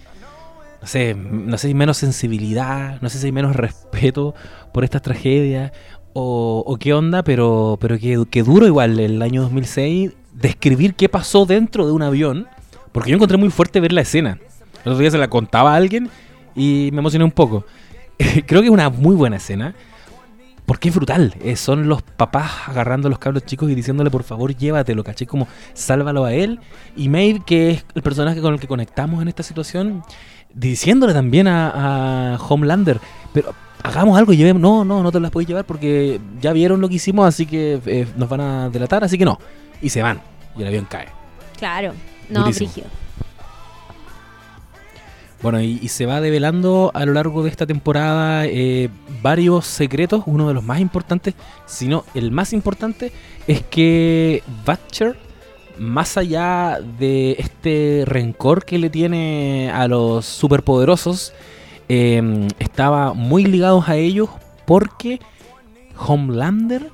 No sé, no sé si menos sensibilidad, no sé si hay menos respeto por estas tragedias o, qué onda, pero, pero que, duro igual el año 2006 describir qué pasó dentro de un avión, porque yo encontré muy fuerte ver la escena. El otro día se la contaba a alguien y me emocioné un poco. Creo que es una muy buena escena. Porque es brutal. eh, son los papás agarrando a los cabros chicos y diciéndole por favor llévatelo, ¿cachai? Como sálvalo a él. Y Maeve, que es el personaje con el que conectamos en esta situación, diciéndole también a, a Homelander, pero hagamos algo, llevemos. No, no, no te las podéis llevar porque ya vieron lo que hicimos, así que eh, nos van a delatar, así que no. Y se van. Y el avión cae. Claro, no, brígido. Bueno, y, y se va develando a lo largo de esta temporada eh, varios secretos. Uno de los más importantes, si no el más importante, es que Butcher, más allá de este rencor que le tiene a los superpoderosos, eh, estaba muy ligados a ellos porque Homelander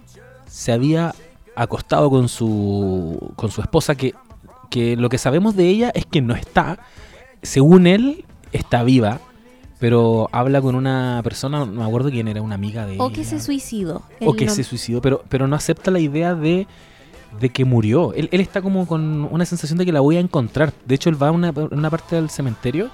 se había acostado con su, con su esposa, que, que lo que sabemos de ella es que no está, según él, está viva, pero habla con una persona, no me acuerdo quién era, una amiga de O que ella. se suicidó. O que no- se suicidó, pero, pero no acepta la idea de, de que murió. Él, él está como con una sensación de que la voy a encontrar. De hecho, él va a una, una parte del cementerio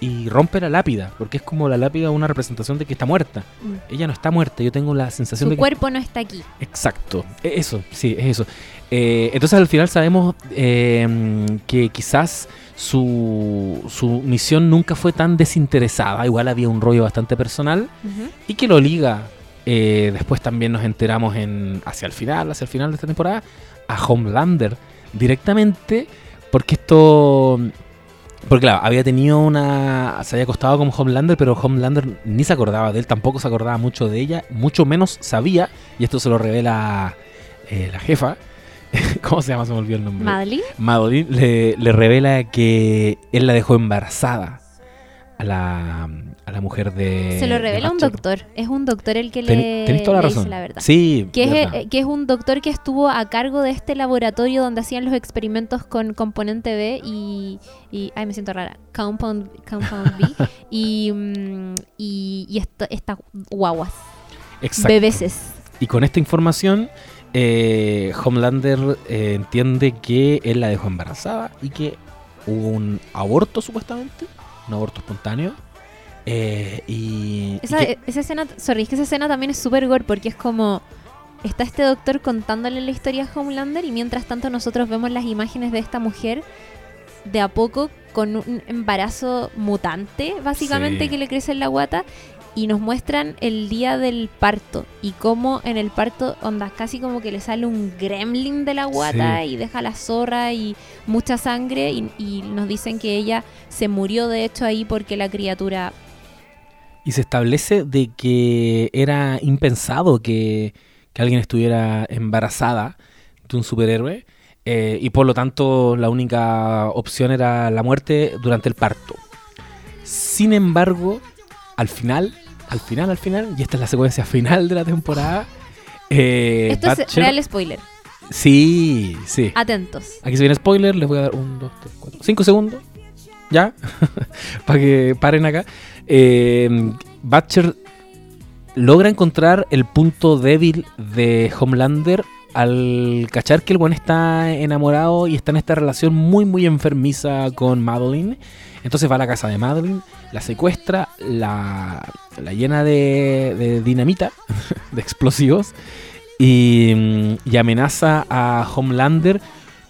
y rompe la lápida, porque es como la lápida una representación de que está muerta. Mm. Ella no está muerta, yo tengo la sensación Su de que... cuerpo no está aquí. Exacto, e- eso, sí, es eso. Eh, entonces al final sabemos eh, que quizás su, su misión nunca fue tan desinteresada, igual había un rollo bastante personal y que lo liga, eh, después también nos enteramos en hacia el final, hacia el final de esta temporada, a Homelander directamente, porque esto... Porque claro, había tenido una... Se había acostado con Homelander, pero Homelander ni se acordaba de él, tampoco se acordaba mucho de ella, mucho menos sabía, y esto se lo revela eh, la jefa, ¿cómo se llama? Se me olvidó el nombre. Madeline. Madeline le, le revela que él la dejó embarazada a la, a la mujer de... Se lo revela un doctor. Es un doctor el que le, Tenés toda la dice razón. la verdad. Sí, Que es, verdad. eh, que es un doctor que estuvo a cargo de este laboratorio donde hacían los experimentos con componente B y, y ay me siento rara, compound, compound B y, mm, y, y esta- estas guaguas, Exacto. bebeses. Y con esta información, eh, Homelander eh, entiende que él la dejó embarazada y que hubo un aborto supuestamente, un aborto espontáneo. Eh, y, y Esa, que- esa escena, sorry, es que esa escena también es súper gore porque es como está este doctor contándole la historia a Homelander y mientras tanto nosotros vemos las imágenes de esta mujer de a poco con un embarazo mutante, básicamente, Sí. que le crece en la guata y nos muestran el día del parto y cómo en el parto onda casi como que le sale un gremlin de la guata Sí. y deja la zorra y mucha sangre y, y nos dicen que ella se murió de hecho ahí porque la criatura Y se establece de que era impensado que, que alguien estuviera embarazada de un superhéroe eh, y por lo tanto la única opción era la muerte durante el parto. Sin embargo, al final, al final, al final, y esta es la secuencia final de la temporada, eh, esto es real spoiler Sí, sí. atentos Aquí se viene spoiler, les voy a dar un, dos, tres, cuatro, cinco segundos. ¿Ya? Para que paren acá. Eh, Butcher logra encontrar el punto débil de Homelander al cachar que el buen está enamorado y está en esta relación muy muy enfermiza con Madeline. Entonces va a la casa de Madeline, la secuestra, la, llena de, de dinamita, de explosivos, y, mm, y amenaza a Homelander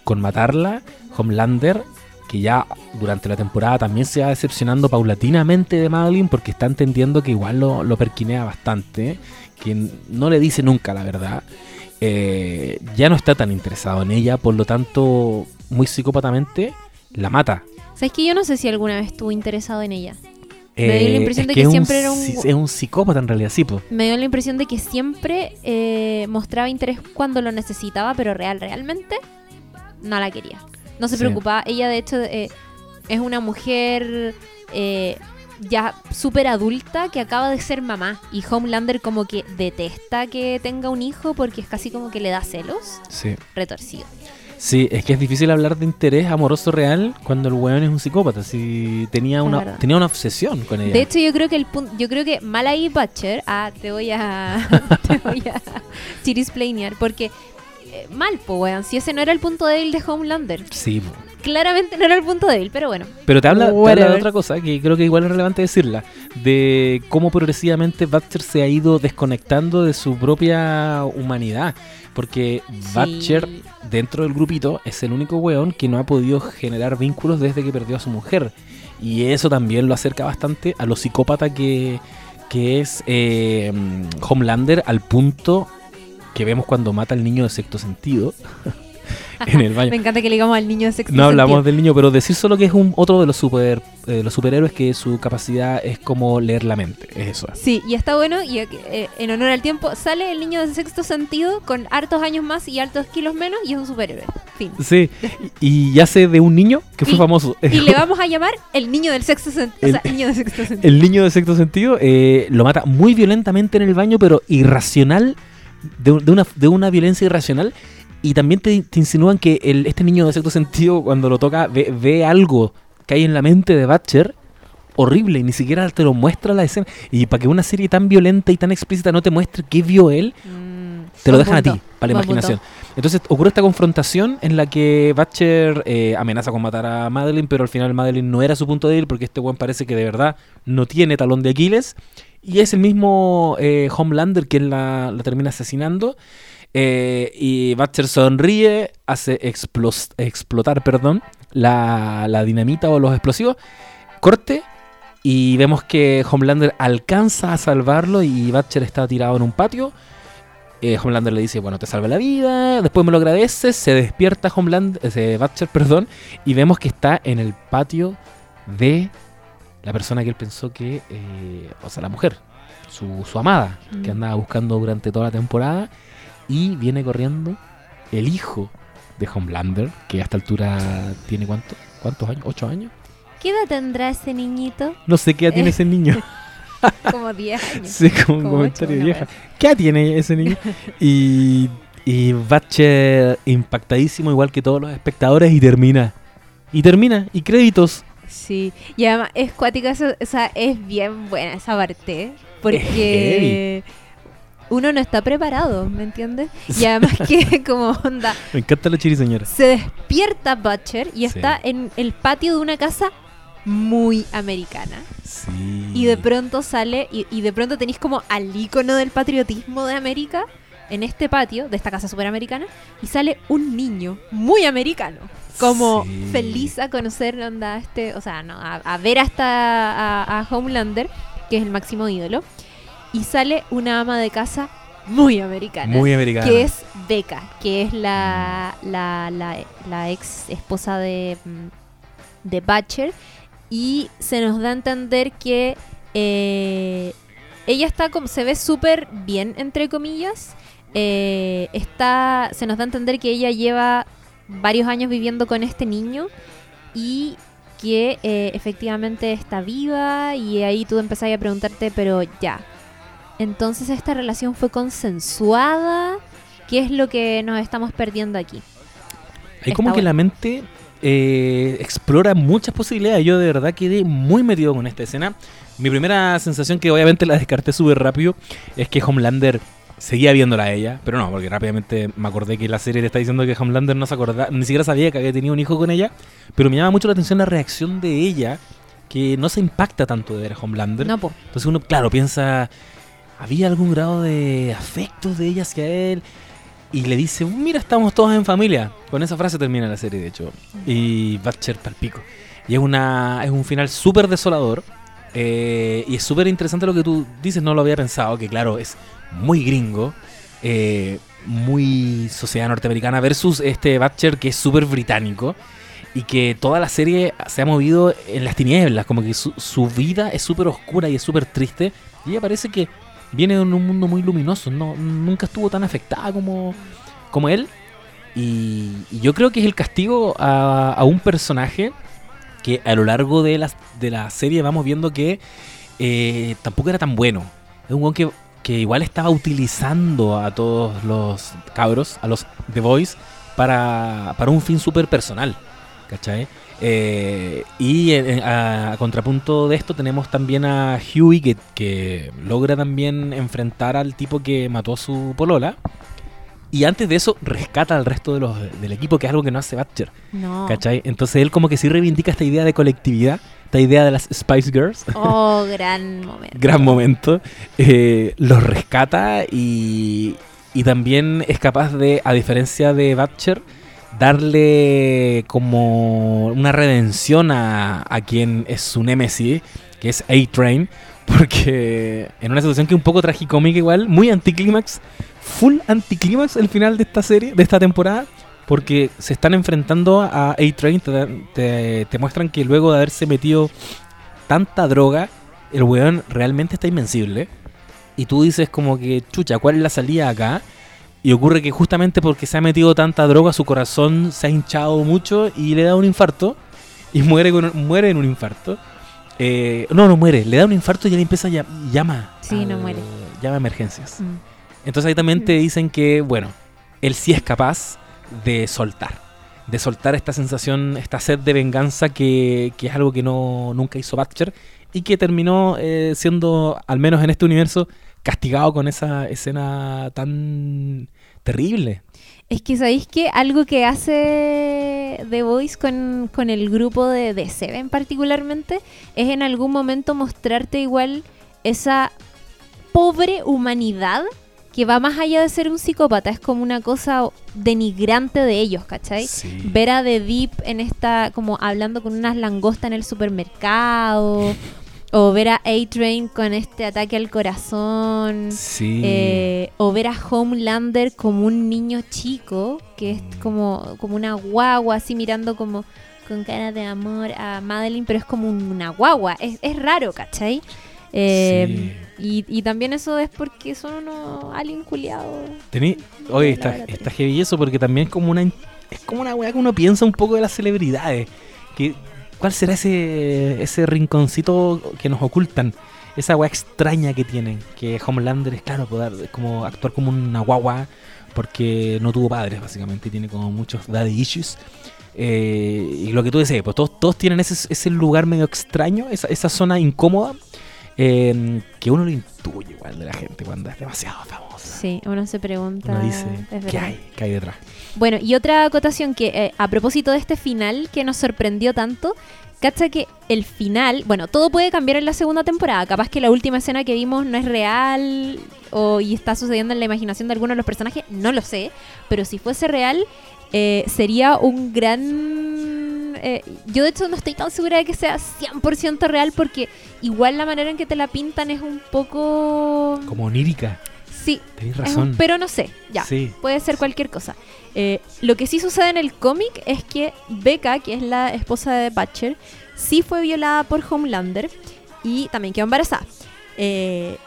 con matarla. Homelander, que ya durante la temporada también se va decepcionando paulatinamente de Madeline porque está entendiendo que igual lo, lo perquinea bastante, que no le dice nunca la verdad. eh, ya no está tan interesado en ella, por lo tanto, muy psicópatamente la mata. sabes que yo no sé si alguna vez estuvo interesado en ella Me dio la Eh, impresión es de que un siempre era un- Es un psicópata en realidad, sí, po. me dio la impresión de que siempre eh, mostraba interés cuando lo necesitaba, pero real, realmente no la quería. No se Sí. preocupaba. Ella, de hecho, eh, es una mujer eh, ya súper adulta que acaba de ser mamá. Y Homelander como que detesta que tenga un hijo porque es casi como que le da celos. Sí. Retorcido. Sí, es que es difícil hablar de interés amoroso real cuando el weón es un psicópata. Si tenía una, tenía una obsesión con ella. De hecho, yo creo que el punto, yo creo que mal ahí Butcher, ah, te voy a, te voy a chirisplanear, porque eh, mal, po, weón, si ese no era el punto débil de Homelander, Sí, po. claramente no era el punto débil, pero bueno, Pero te habla, te habla Whatever. de otra cosa que creo que igual es relevante decirla. De cómo progresivamente Butcher se ha ido desconectando de su propia humanidad. Porque Butcher, Sí. dentro del grupito, es el único weón que no ha podido generar vínculos desde que perdió a su mujer. Y eso también lo acerca bastante a lo psicópata que, que es eh, Homelander al punto que vemos cuando mata al niño de sexto sentido en el baño. me encanta que le digamos al niño de sexto No hablamos sentido. del niño, pero decir solo que es un otro de los super eh, los superhéroes que su capacidad es como leer la mente, es eso. Sí, y está bueno, y eh, en honor al tiempo, sale el niño de sexto sentido con hartos años más y hartos kilos menos y es un superhéroe. Fin. Sí, y y hace de un niño que fue Y- famoso. Y le vamos a llamar el niño del sexto sentido. O sea, El- niño de sexto sentido. El niño de sexto sentido eh, lo mata muy violentamente en el baño, pero irracional, de, de una, de una violencia irracional. Y también te, te insinúan que el, este niño de sexto sentido, cuando lo toca, ve, ve algo que hay en la mente de Butcher horrible y ni siquiera te lo muestra la escena. Y para que una serie tan violenta y tan explícita no te muestre qué vio él, Mm, te lo dejan a ti, para la punto. imaginación. Entonces ocurre esta confrontación en la que Butcher eh, amenaza con matar a Madeline, pero al final Madeline no era su punto débil porque este buen parece que de verdad no tiene talón de Aquiles. Y es el mismo eh, Homelander quien la, termina asesinando. Eh, y Butcher sonríe, hace explotar perdón, la, dinamita o los explosivos. Corte. Y vemos que Homelander alcanza a salvarlo y Butcher está tirado en un patio. Eh, Homelander le dice, bueno, te salva la vida, después me lo agradeces, se despierta Homelander, eh, Butcher, perdón, y vemos que está en el patio de la persona que él pensó que, eh, o sea, la mujer, su, su amada, que Mm. andaba buscando durante toda la temporada, y viene corriendo el hijo de Homelander, que a esta altura tiene cuánto, cuántos años, ocho años, ¿Qué edad tendrá ese niñito? no sé qué edad tiene ese niño. Como 10 años. Sí, como un comentario ocho, vieja. ¿Qué edad tiene ese niño? y, y Butcher impactadísimo, igual que todos los espectadores, y termina. Y termina, y créditos. Sí, y además es cuática, o sea, es bien buena esa parte, porque uno no está preparado, ¿me entiendes? Y además que como onda, Me encanta la chiriseñora. se despierta Butcher y Sí. está en el patio de una casa muy americana. Sí. Y de pronto sale, y, y de pronto tenéis como al ícono del patriotismo de América en este patio de esta casa superamericana y sale un niño muy americano. Como Sí. feliz a conocer onda este, o sea, no, a, a ver hasta a, a Homelander que es el máximo ídolo. Y sale una ama de casa muy americana. Muy americana. Que es Becca, que es la, la, la, la ex esposa de, mm, de Butcher. Y se nos da a entender que eh, ella está como, se ve súper bien, entre comillas. Eh, está, se nos da a entender que ella lleva varios años viviendo con este niño y que eh, efectivamente está viva y ahí tú empezás a preguntarte, pero ya, entonces esta relación fue consensuada, ¿qué es lo que nos estamos perdiendo aquí? Hay como que la mente eh, explora muchas posibilidades. Yo de verdad quedé muy metido con esta escena. Mi primera sensación, que obviamente la descarté súper rápido, es que Homelander seguía viéndola a ella, pero no, porque rápidamente me acordé que la serie le está diciendo que Homelander no se acordaba, ni siquiera sabía que había tenido un hijo con ella, pero me llama mucho la atención la reacción de ella, que no se impacta tanto de ver a Homelander. No, po. Entonces uno, claro, piensa, ¿había algún grado de afecto de ella hacia él? Y le dice, mira, estamos todos en familia. Con esa frase termina la serie, de hecho. Y Butcher palpico. Y es, una, es un final súper desolador. eh, y es súper interesante lo que tú dices, no lo había pensado, que claro, es muy gringo. eh, muy sociedad norteamericana versus este Butcher que es súper británico y que toda la serie se ha movido en las tinieblas, como que su, vida es súper oscura y es súper triste y ella parece que viene de un mundo muy luminoso, no, nunca estuvo tan afectada como, como él y, y yo creo que es el castigo a, a un personaje que a lo largo de la, de la serie vamos viendo que eh, tampoco era tan bueno. Es un weón que, que igual estaba utilizando a todos los cabros, a los The Boys, para, para un fin súper personal. ¿Cachai? Eh, y a, a contrapunto de esto tenemos también a Huey que, que logra también enfrentar al tipo que mató a su polola. Y antes de eso rescata al resto de los, del equipo, que es algo que no hace Butcher. No. ¿Cachai? Entonces él como que sí reivindica esta idea de colectividad, esta idea de las Spice Girls. Oh, gran momento. Gran momento. Eh, los rescata y, y también es capaz de, a diferencia de Butcher, darle como una redención a, a quien es su némesis, que es A-Train, porque en una situación que un poco tragicómica igual, muy anticlímax, full anticlímax el final de esta serie, de esta temporada, porque se están enfrentando a A-Train, te, te- te muestran que luego de haberse metido tanta droga, el weón realmente está invencible. Y tú dices como que, chucha, ¿cuál es la salida acá? Y ocurre que justamente porque se ha metido tanta droga, su corazón se ha hinchado mucho y le da un infarto. Y muere, con, muere en un infarto. Eh, no, no muere, le da un infarto y él empieza a llam- llama. Sí, no muere. Llama a emergencias. Mm. Entonces ahí también te dicen que, bueno, él sí es capaz de soltar. De soltar esta sensación, esta sed de venganza que, que es algo que no nunca hizo Butcher y que terminó eh, siendo, al menos en este universo, castigado con esa escena tan terrible. Es que sabéis que algo que hace The Voice con, con el grupo de, de Seven particularmente es en algún momento mostrarte igual esa pobre humanidad que va más allá de ser un psicópata, es como una cosa denigrante de ellos, ¿cachai? Sí. Ver a The Deep en esta, como hablando con unas langostas en el supermercado, o ver a A-Train con este ataque al corazón. Sí. Eh, o ver a Homelander como un niño chico, que es como, como una guagua, así mirando como con cara de amor a Madeline, pero es como un- una guagua. Es, es raro, ¿cachai? Eh, y, y también eso es porque son unos aliens culiados. Tení, oye, está, está heavy eso porque también es como una es como una weá que uno piensa un poco de las celebridades. Que, ¿Cuál será ese, ese rinconcito que nos ocultan? Esa weá extraña que tienen. Que Homelander es claro, poder como actuar como una guagua porque no tuvo padres, básicamente, y tiene como muchos daddy issues. Eh, y lo que tú decías, pues todos, todos tienen ese, ese lugar medio extraño, esa, esa zona incómoda, eh, que uno lo intuye igual de la gente cuando es demasiado famosa. Sí, uno se pregunta. Uno dice, ¿qué hay? ¿Qué hay detrás? Bueno, y otra acotación que eh, a propósito de este final que nos sorprendió tanto, cacha que el final, bueno, todo puede cambiar en la segunda temporada, capaz que la última escena que vimos no es real o y está sucediendo en la imaginación de alguno de los personajes, no lo sé, pero si fuese real eh, sería un gran eh, yo de hecho no estoy tan segura de que sea 100% real porque igual la manera en que te la pintan es un poco... Como onírica. Sí, Tenés un- razón. pero no sé, ya, Sí. puede ser cualquier cosa. Eh, lo que sí sucede en el cómic es que Becca, que es la esposa de Butcher, sí fue violada por Homelander y también quedó embarazada. Eh,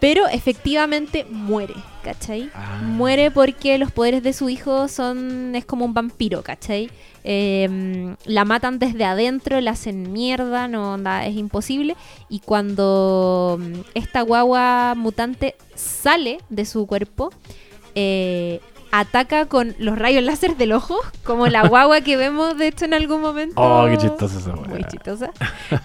pero efectivamente muere, ¿cachai? Ah. Muere porque los poderes de su hijo son. es como un vampiro, ¿cachai? Eh, la matan desde adentro, la hacen mierda, no onda, es imposible. Y cuando mm, esta guagua mutante sale de su cuerpo, eh, ataca con los rayos láser del ojo, como la guagua que vemos de hecho en algún momento. Oh, qué chistoso esa Muy chistosa.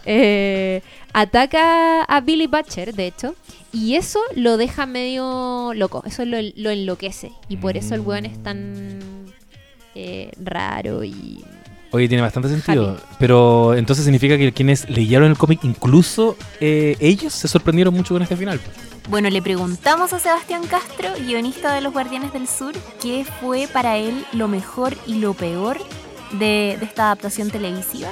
Eh, ataca a Billy Butcher, de hecho, y eso lo deja medio loco, eso lo, lo enloquece. Y por eso el weón es tan eh, raro y... Oye, tiene bastante sentido. Happy. Pero entonces significa que quienes leyeron el cómic, incluso eh, ellos, se sorprendieron mucho con este final. Bueno, le preguntamos a Sebastián Castro, guionista de Los Guardianes del Sur, qué fue para él lo mejor y lo peor de, esta adaptación televisiva.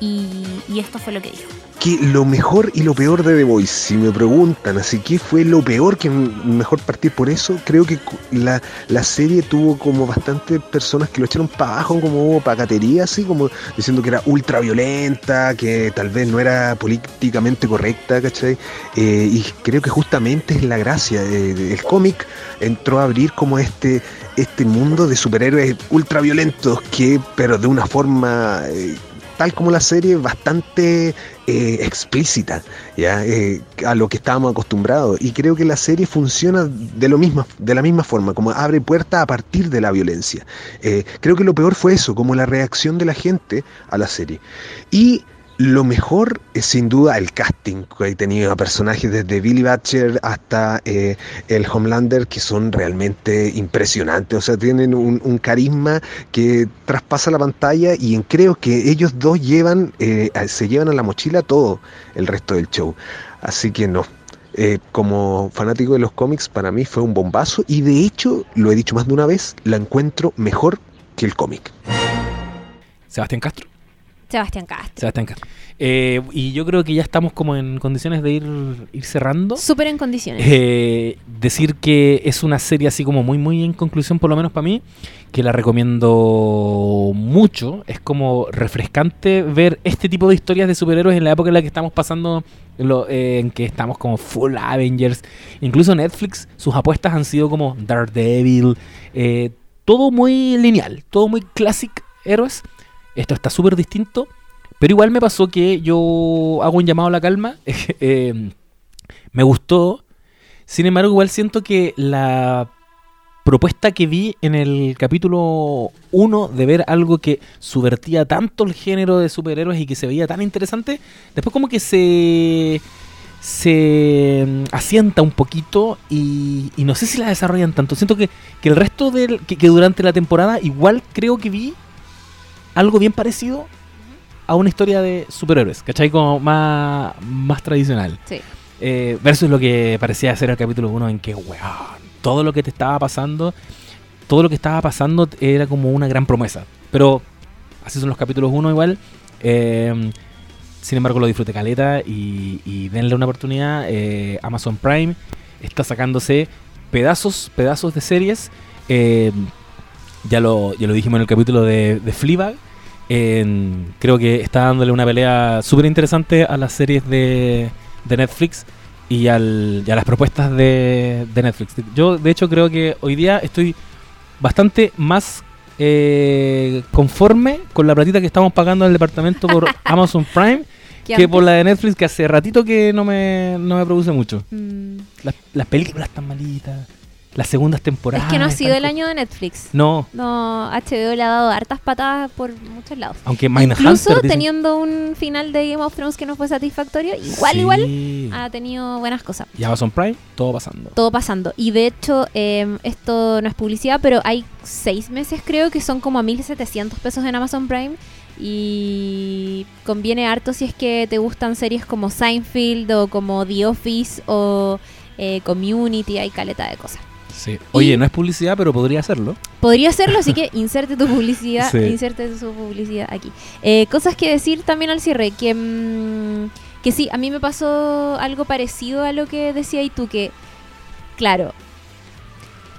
Y esto fue lo que dijo. Que lo mejor y lo peor de The Voice, si me preguntan, así que fue lo peor, que mejor partir por eso, creo que la, la serie tuvo como bastante personas que lo echaron para abajo, como pacatería, así como diciendo que era ultra violenta, que tal vez no era políticamente correcta, ¿cachai? Eh, y creo que justamente es la gracia, eh, el cómic entró a abrir como este este mundo de superhéroes ultra violentos que pero de una forma eh, tal como la serie bastante eh, explícita ya Eh, a lo que estábamos acostumbrados. Y creo que la serie funciona de lo misma de la misma forma como abre puertas a partir de la violencia. Eh, creo que lo peor fue eso como la reacción de la gente a la serie. Y lo mejor es sin duda el casting que he tenido a personajes desde Billy Butcher hasta eh, el Homelander que son realmente impresionantes, o sea, tienen un, carisma que traspasa la pantalla y creo que ellos dos llevan, eh, se llevan a la mochila todo el resto del show. Así que no. eh, como fanático de los cómics, para mí fue un bombazo y de hecho, lo he dicho más de una vez, la encuentro mejor que el cómic. Sebastián Castro. Sebastián Castro. Sebastián Castro. Eh, y yo creo que ya estamos como en condiciones de ir, ir cerrando. Súper en condiciones. Eh, decir que es una serie así como muy, muy en conclusión, por lo menos para mí, que la recomiendo mucho. Es como refrescante ver este tipo de historias de superhéroes en la época en la que estamos pasando, en, lo- eh, en que estamos como full Avengers. Incluso Netflix, sus apuestas han sido como Daredevil, eh, todo muy lineal, todo muy classic héroes. Esto está súper distinto. Pero igual me pasó que yo hago un llamado a la calma. eh, me gustó. Sin embargo, igual siento que la propuesta que vi en el capítulo 1 de ver algo que subvertía tanto el género de superhéroes y que se veía tan interesante, después como que se se mm, asienta un poquito y, y no sé si la desarrollan tanto. Siento que, que el resto del que, que durante la temporada igual creo que vi algo bien parecido a una historia de superhéroes, ¿cachai? Como más, más tradicional. Sí. Eh, versus lo que parecía ser el capítulo 1 en que, weón, todo lo que te estaba pasando, todo lo que estaba pasando era como una gran promesa. Pero así son los capítulos 1 igual. Eh, sin embargo, lo disfruté caleta y, y denle una oportunidad. Eh, Amazon Prime está sacándose pedazos, pedazos de series. Eh, ya, lo, ya lo dijimos en el capítulo de, de Fleabag. En- creo que está dándole una pelea súper interesante a las series de, de Netflix y, al, y a las propuestas de, de Netflix. Yo, de hecho, creo que hoy día estoy bastante más eh, conforme con la platita que estamos pagando en el departamento por Amazon Prime ¿Qué que antes? por la de Netflix, que hace ratito que no me, no me produce mucho. Mm, Las, las películas están malitas, las segundas temporadas. es que no ha sido el año de Netflix. No, No, HBO le ha dado hartas patadas por muchos lados. aunque Mindhunter Incluso teniendo un final de Game of Thrones que no fue satisfactorio, igual, Sí. igual ha tenido buenas cosas. Y Amazon Prime, todo pasando. Todo pasando. Y de hecho, eh, esto no es publicidad, pero hay seis meses creo que son como a 1.700 pesos en Amazon Prime. Y conviene harto si es que te gustan series como Seinfeld o como The Office o eh, Community, hay caleta de cosas. Sí. Oye, no es publicidad, pero podría hacerlo. Podría hacerlo, así que inserte tu publicidad, Sí. inserte su publicidad aquí. Eh, cosas que decir también al cierre, que, mm, que sí, a mí me pasó algo parecido a lo que decía y tú, que, claro,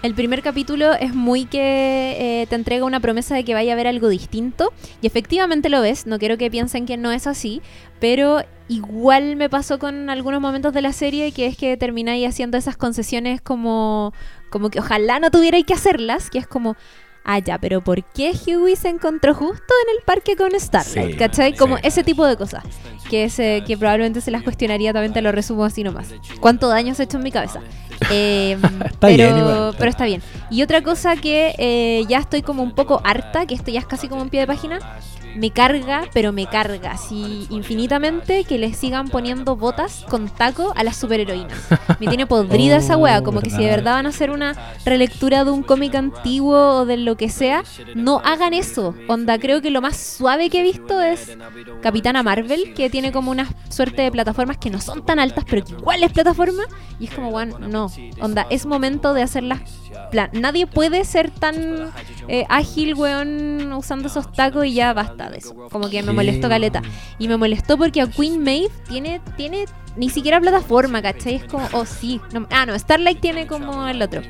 el primer capítulo es muy que eh, te entrega una promesa de que vaya a haber algo distinto, y efectivamente lo ves, no quiero que piensen que no es así, pero igual me pasó con algunos momentos de la serie, que es que termináis haciendo esas concesiones como, como que ojalá no tuvierais que hacerlas, que es como, ah, ya, pero ¿por qué Huey se encontró justo en el parque con Starlight? Sí, ¿Cachai? Como sí. ese tipo de cosas, que, se, que probablemente se las cuestionaría, también te lo resumo así nomás. ¿Cuánto daño se ha hecho en mi cabeza? Eh, Está pero, bien, igual. pero está bien. Y otra cosa que eh, ya estoy como un poco harta, que esto ya es casi como un pie de página, me carga, pero me carga así infinitamente que le sigan poniendo botas con taco a las superheroínas. Me tiene podrida esa wea, como que si de verdad. van a hacer una relectura de un cómic antiguo o de lo que sea, no hagan eso. Onda, creo que lo más suave que he visto es Capitana Marvel, que tiene como una suerte de plataformas que no son tan altas, pero que igual es plataforma. Y es como, bueno, no. Onda, es momento de hacerlas. Nadie puede ser tan eh, ágil, weón, usando esos tacos y ya basta de eso. Como que me molestó caleta. Y me molestó porque a Queen Maeve tiene, tiene ni siquiera plataforma, ¿cachai? Es como, oh sí. No- ah, no, Starlight tiene como el otro.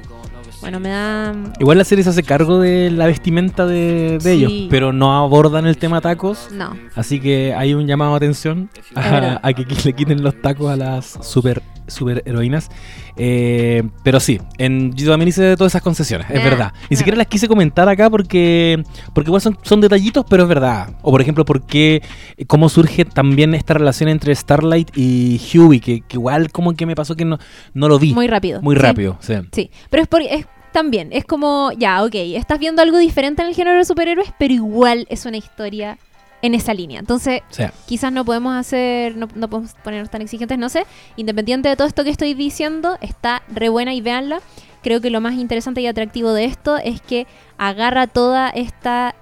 Bueno, me da. Igual la serie se hace cargo de la vestimenta de, de Sí. ellos, pero no abordan el tema tacos. No. Así que hay un llamado de atención a, a que le quiten los tacos a las super, super heroínas. Eh, pero sí, en yo también hice todas esas concesiones, es verdad. Ni siquiera las quise comentar acá porque porque igual son, son detallitos, pero es verdad. O por ejemplo, por qué, eh, cómo surge también esta relación entre Starlight y Huey, que, que igual como que me pasó que no, no lo vi. Muy rápido. Muy rápido, sí. Sí, pero es porque es también, es como, ya, ok, estás viendo algo diferente en el género de superhéroes, pero igual es una historia en esa línea. Entonces, quizás no podemos hacer, no, no podemos ponernos tan exigentes, no sé. Independiente de todo esto que estoy diciendo, está re buena y véanla. Creo que lo más interesante y atractivo de esto es que agarra toda esta...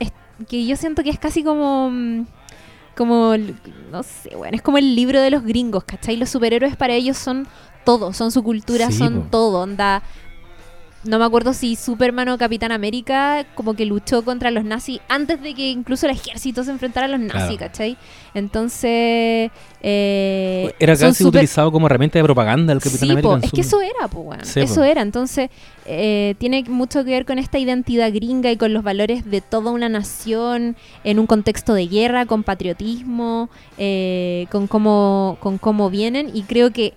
es- que yo siento que es casi como... mm, Como, no sé, bueno, es como el libro de los gringos, ¿cachai? Los superhéroes para ellos son todo, son su cultura, Sí, son po. todo, onda... No me acuerdo si Superman o Capitán América como que luchó contra los nazis antes de que incluso el ejército se enfrentara a los nazis, Claro. ¿cachai? Entonces... eh, era casi utilizado como herramienta de propaganda el Capitán Sí, América. po, es que eso era, pues. Sí, eso po. era. Entonces, eh, tiene mucho que ver con esta identidad gringa y con los valores de toda una nación en un contexto de guerra, con patriotismo, eh, con, cómo, con cómo vienen. Y creo que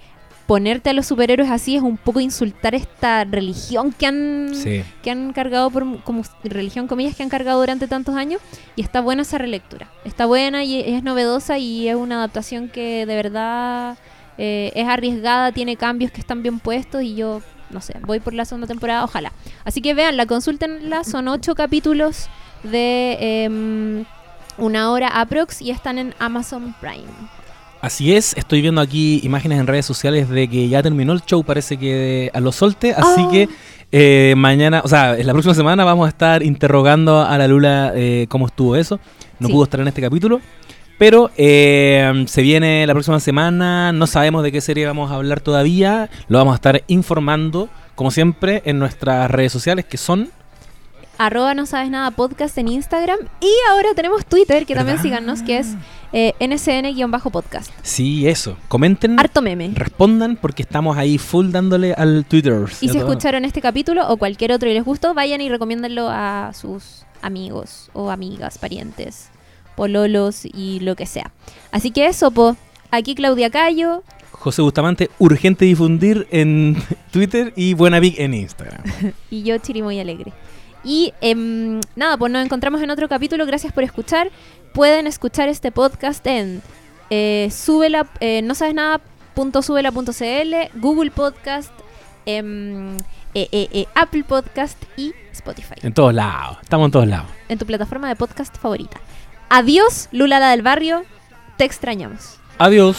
ponerte a los superhéroes así es un poco insultar esta religión que han, Sí. que han cargado, por, como religión comillas, que han cargado durante tantos años. Y está buena esa relectura. Está buena y es novedosa y es una adaptación que de verdad eh, es arriesgada, tiene cambios que están bien puestos y yo, no sé, voy por la segunda temporada, ojalá. Así que veanla, consúltenla, son ocho capítulos de em, una hora aprox y están en Amazon Prime. Así es, estoy viendo aquí imágenes en redes sociales de que ya terminó el show, parece que a los solte, así Ah. que eh, mañana, o sea, en la próxima semana vamos a estar interrogando a la Lula eh, cómo estuvo eso. No Sí. pudo estar en este capítulo, pero eh, se viene la próxima semana, no sabemos de qué serie vamos a hablar todavía, lo vamos a estar informando, como siempre, en nuestras redes sociales que son... Arroba no sabes nada podcast en Instagram y ahora tenemos Twitter, que también síganos, que es eh, nsn-podcast. Sí, eso, comenten, Harto meme. respondan, porque estamos ahí full dándole al Twitter. Y si escucharon este capítulo o cualquier otro y les gustó, vayan y recomiéndenlo a sus amigos o amigas, parientes, pololos y lo que sea. Así que eso, po. Aquí Claudia Cayo. José Bustamante, urgente difundir en Twitter y Buena Vic en Instagram. y yo Chirimoy Alegre. Y em, nada, pues nos encontramos en otro capítulo. Gracias por escuchar. Pueden escuchar este podcast en eh, subela, eh, no sabes nada punto subela.cl, Google Podcast, em, eh, eh, eh, Apple Podcast y Spotify. En todos lados, estamos en todos lados. En tu plataforma de podcast favorita. Adiós, Lula la del barrio. Te extrañamos. Adiós.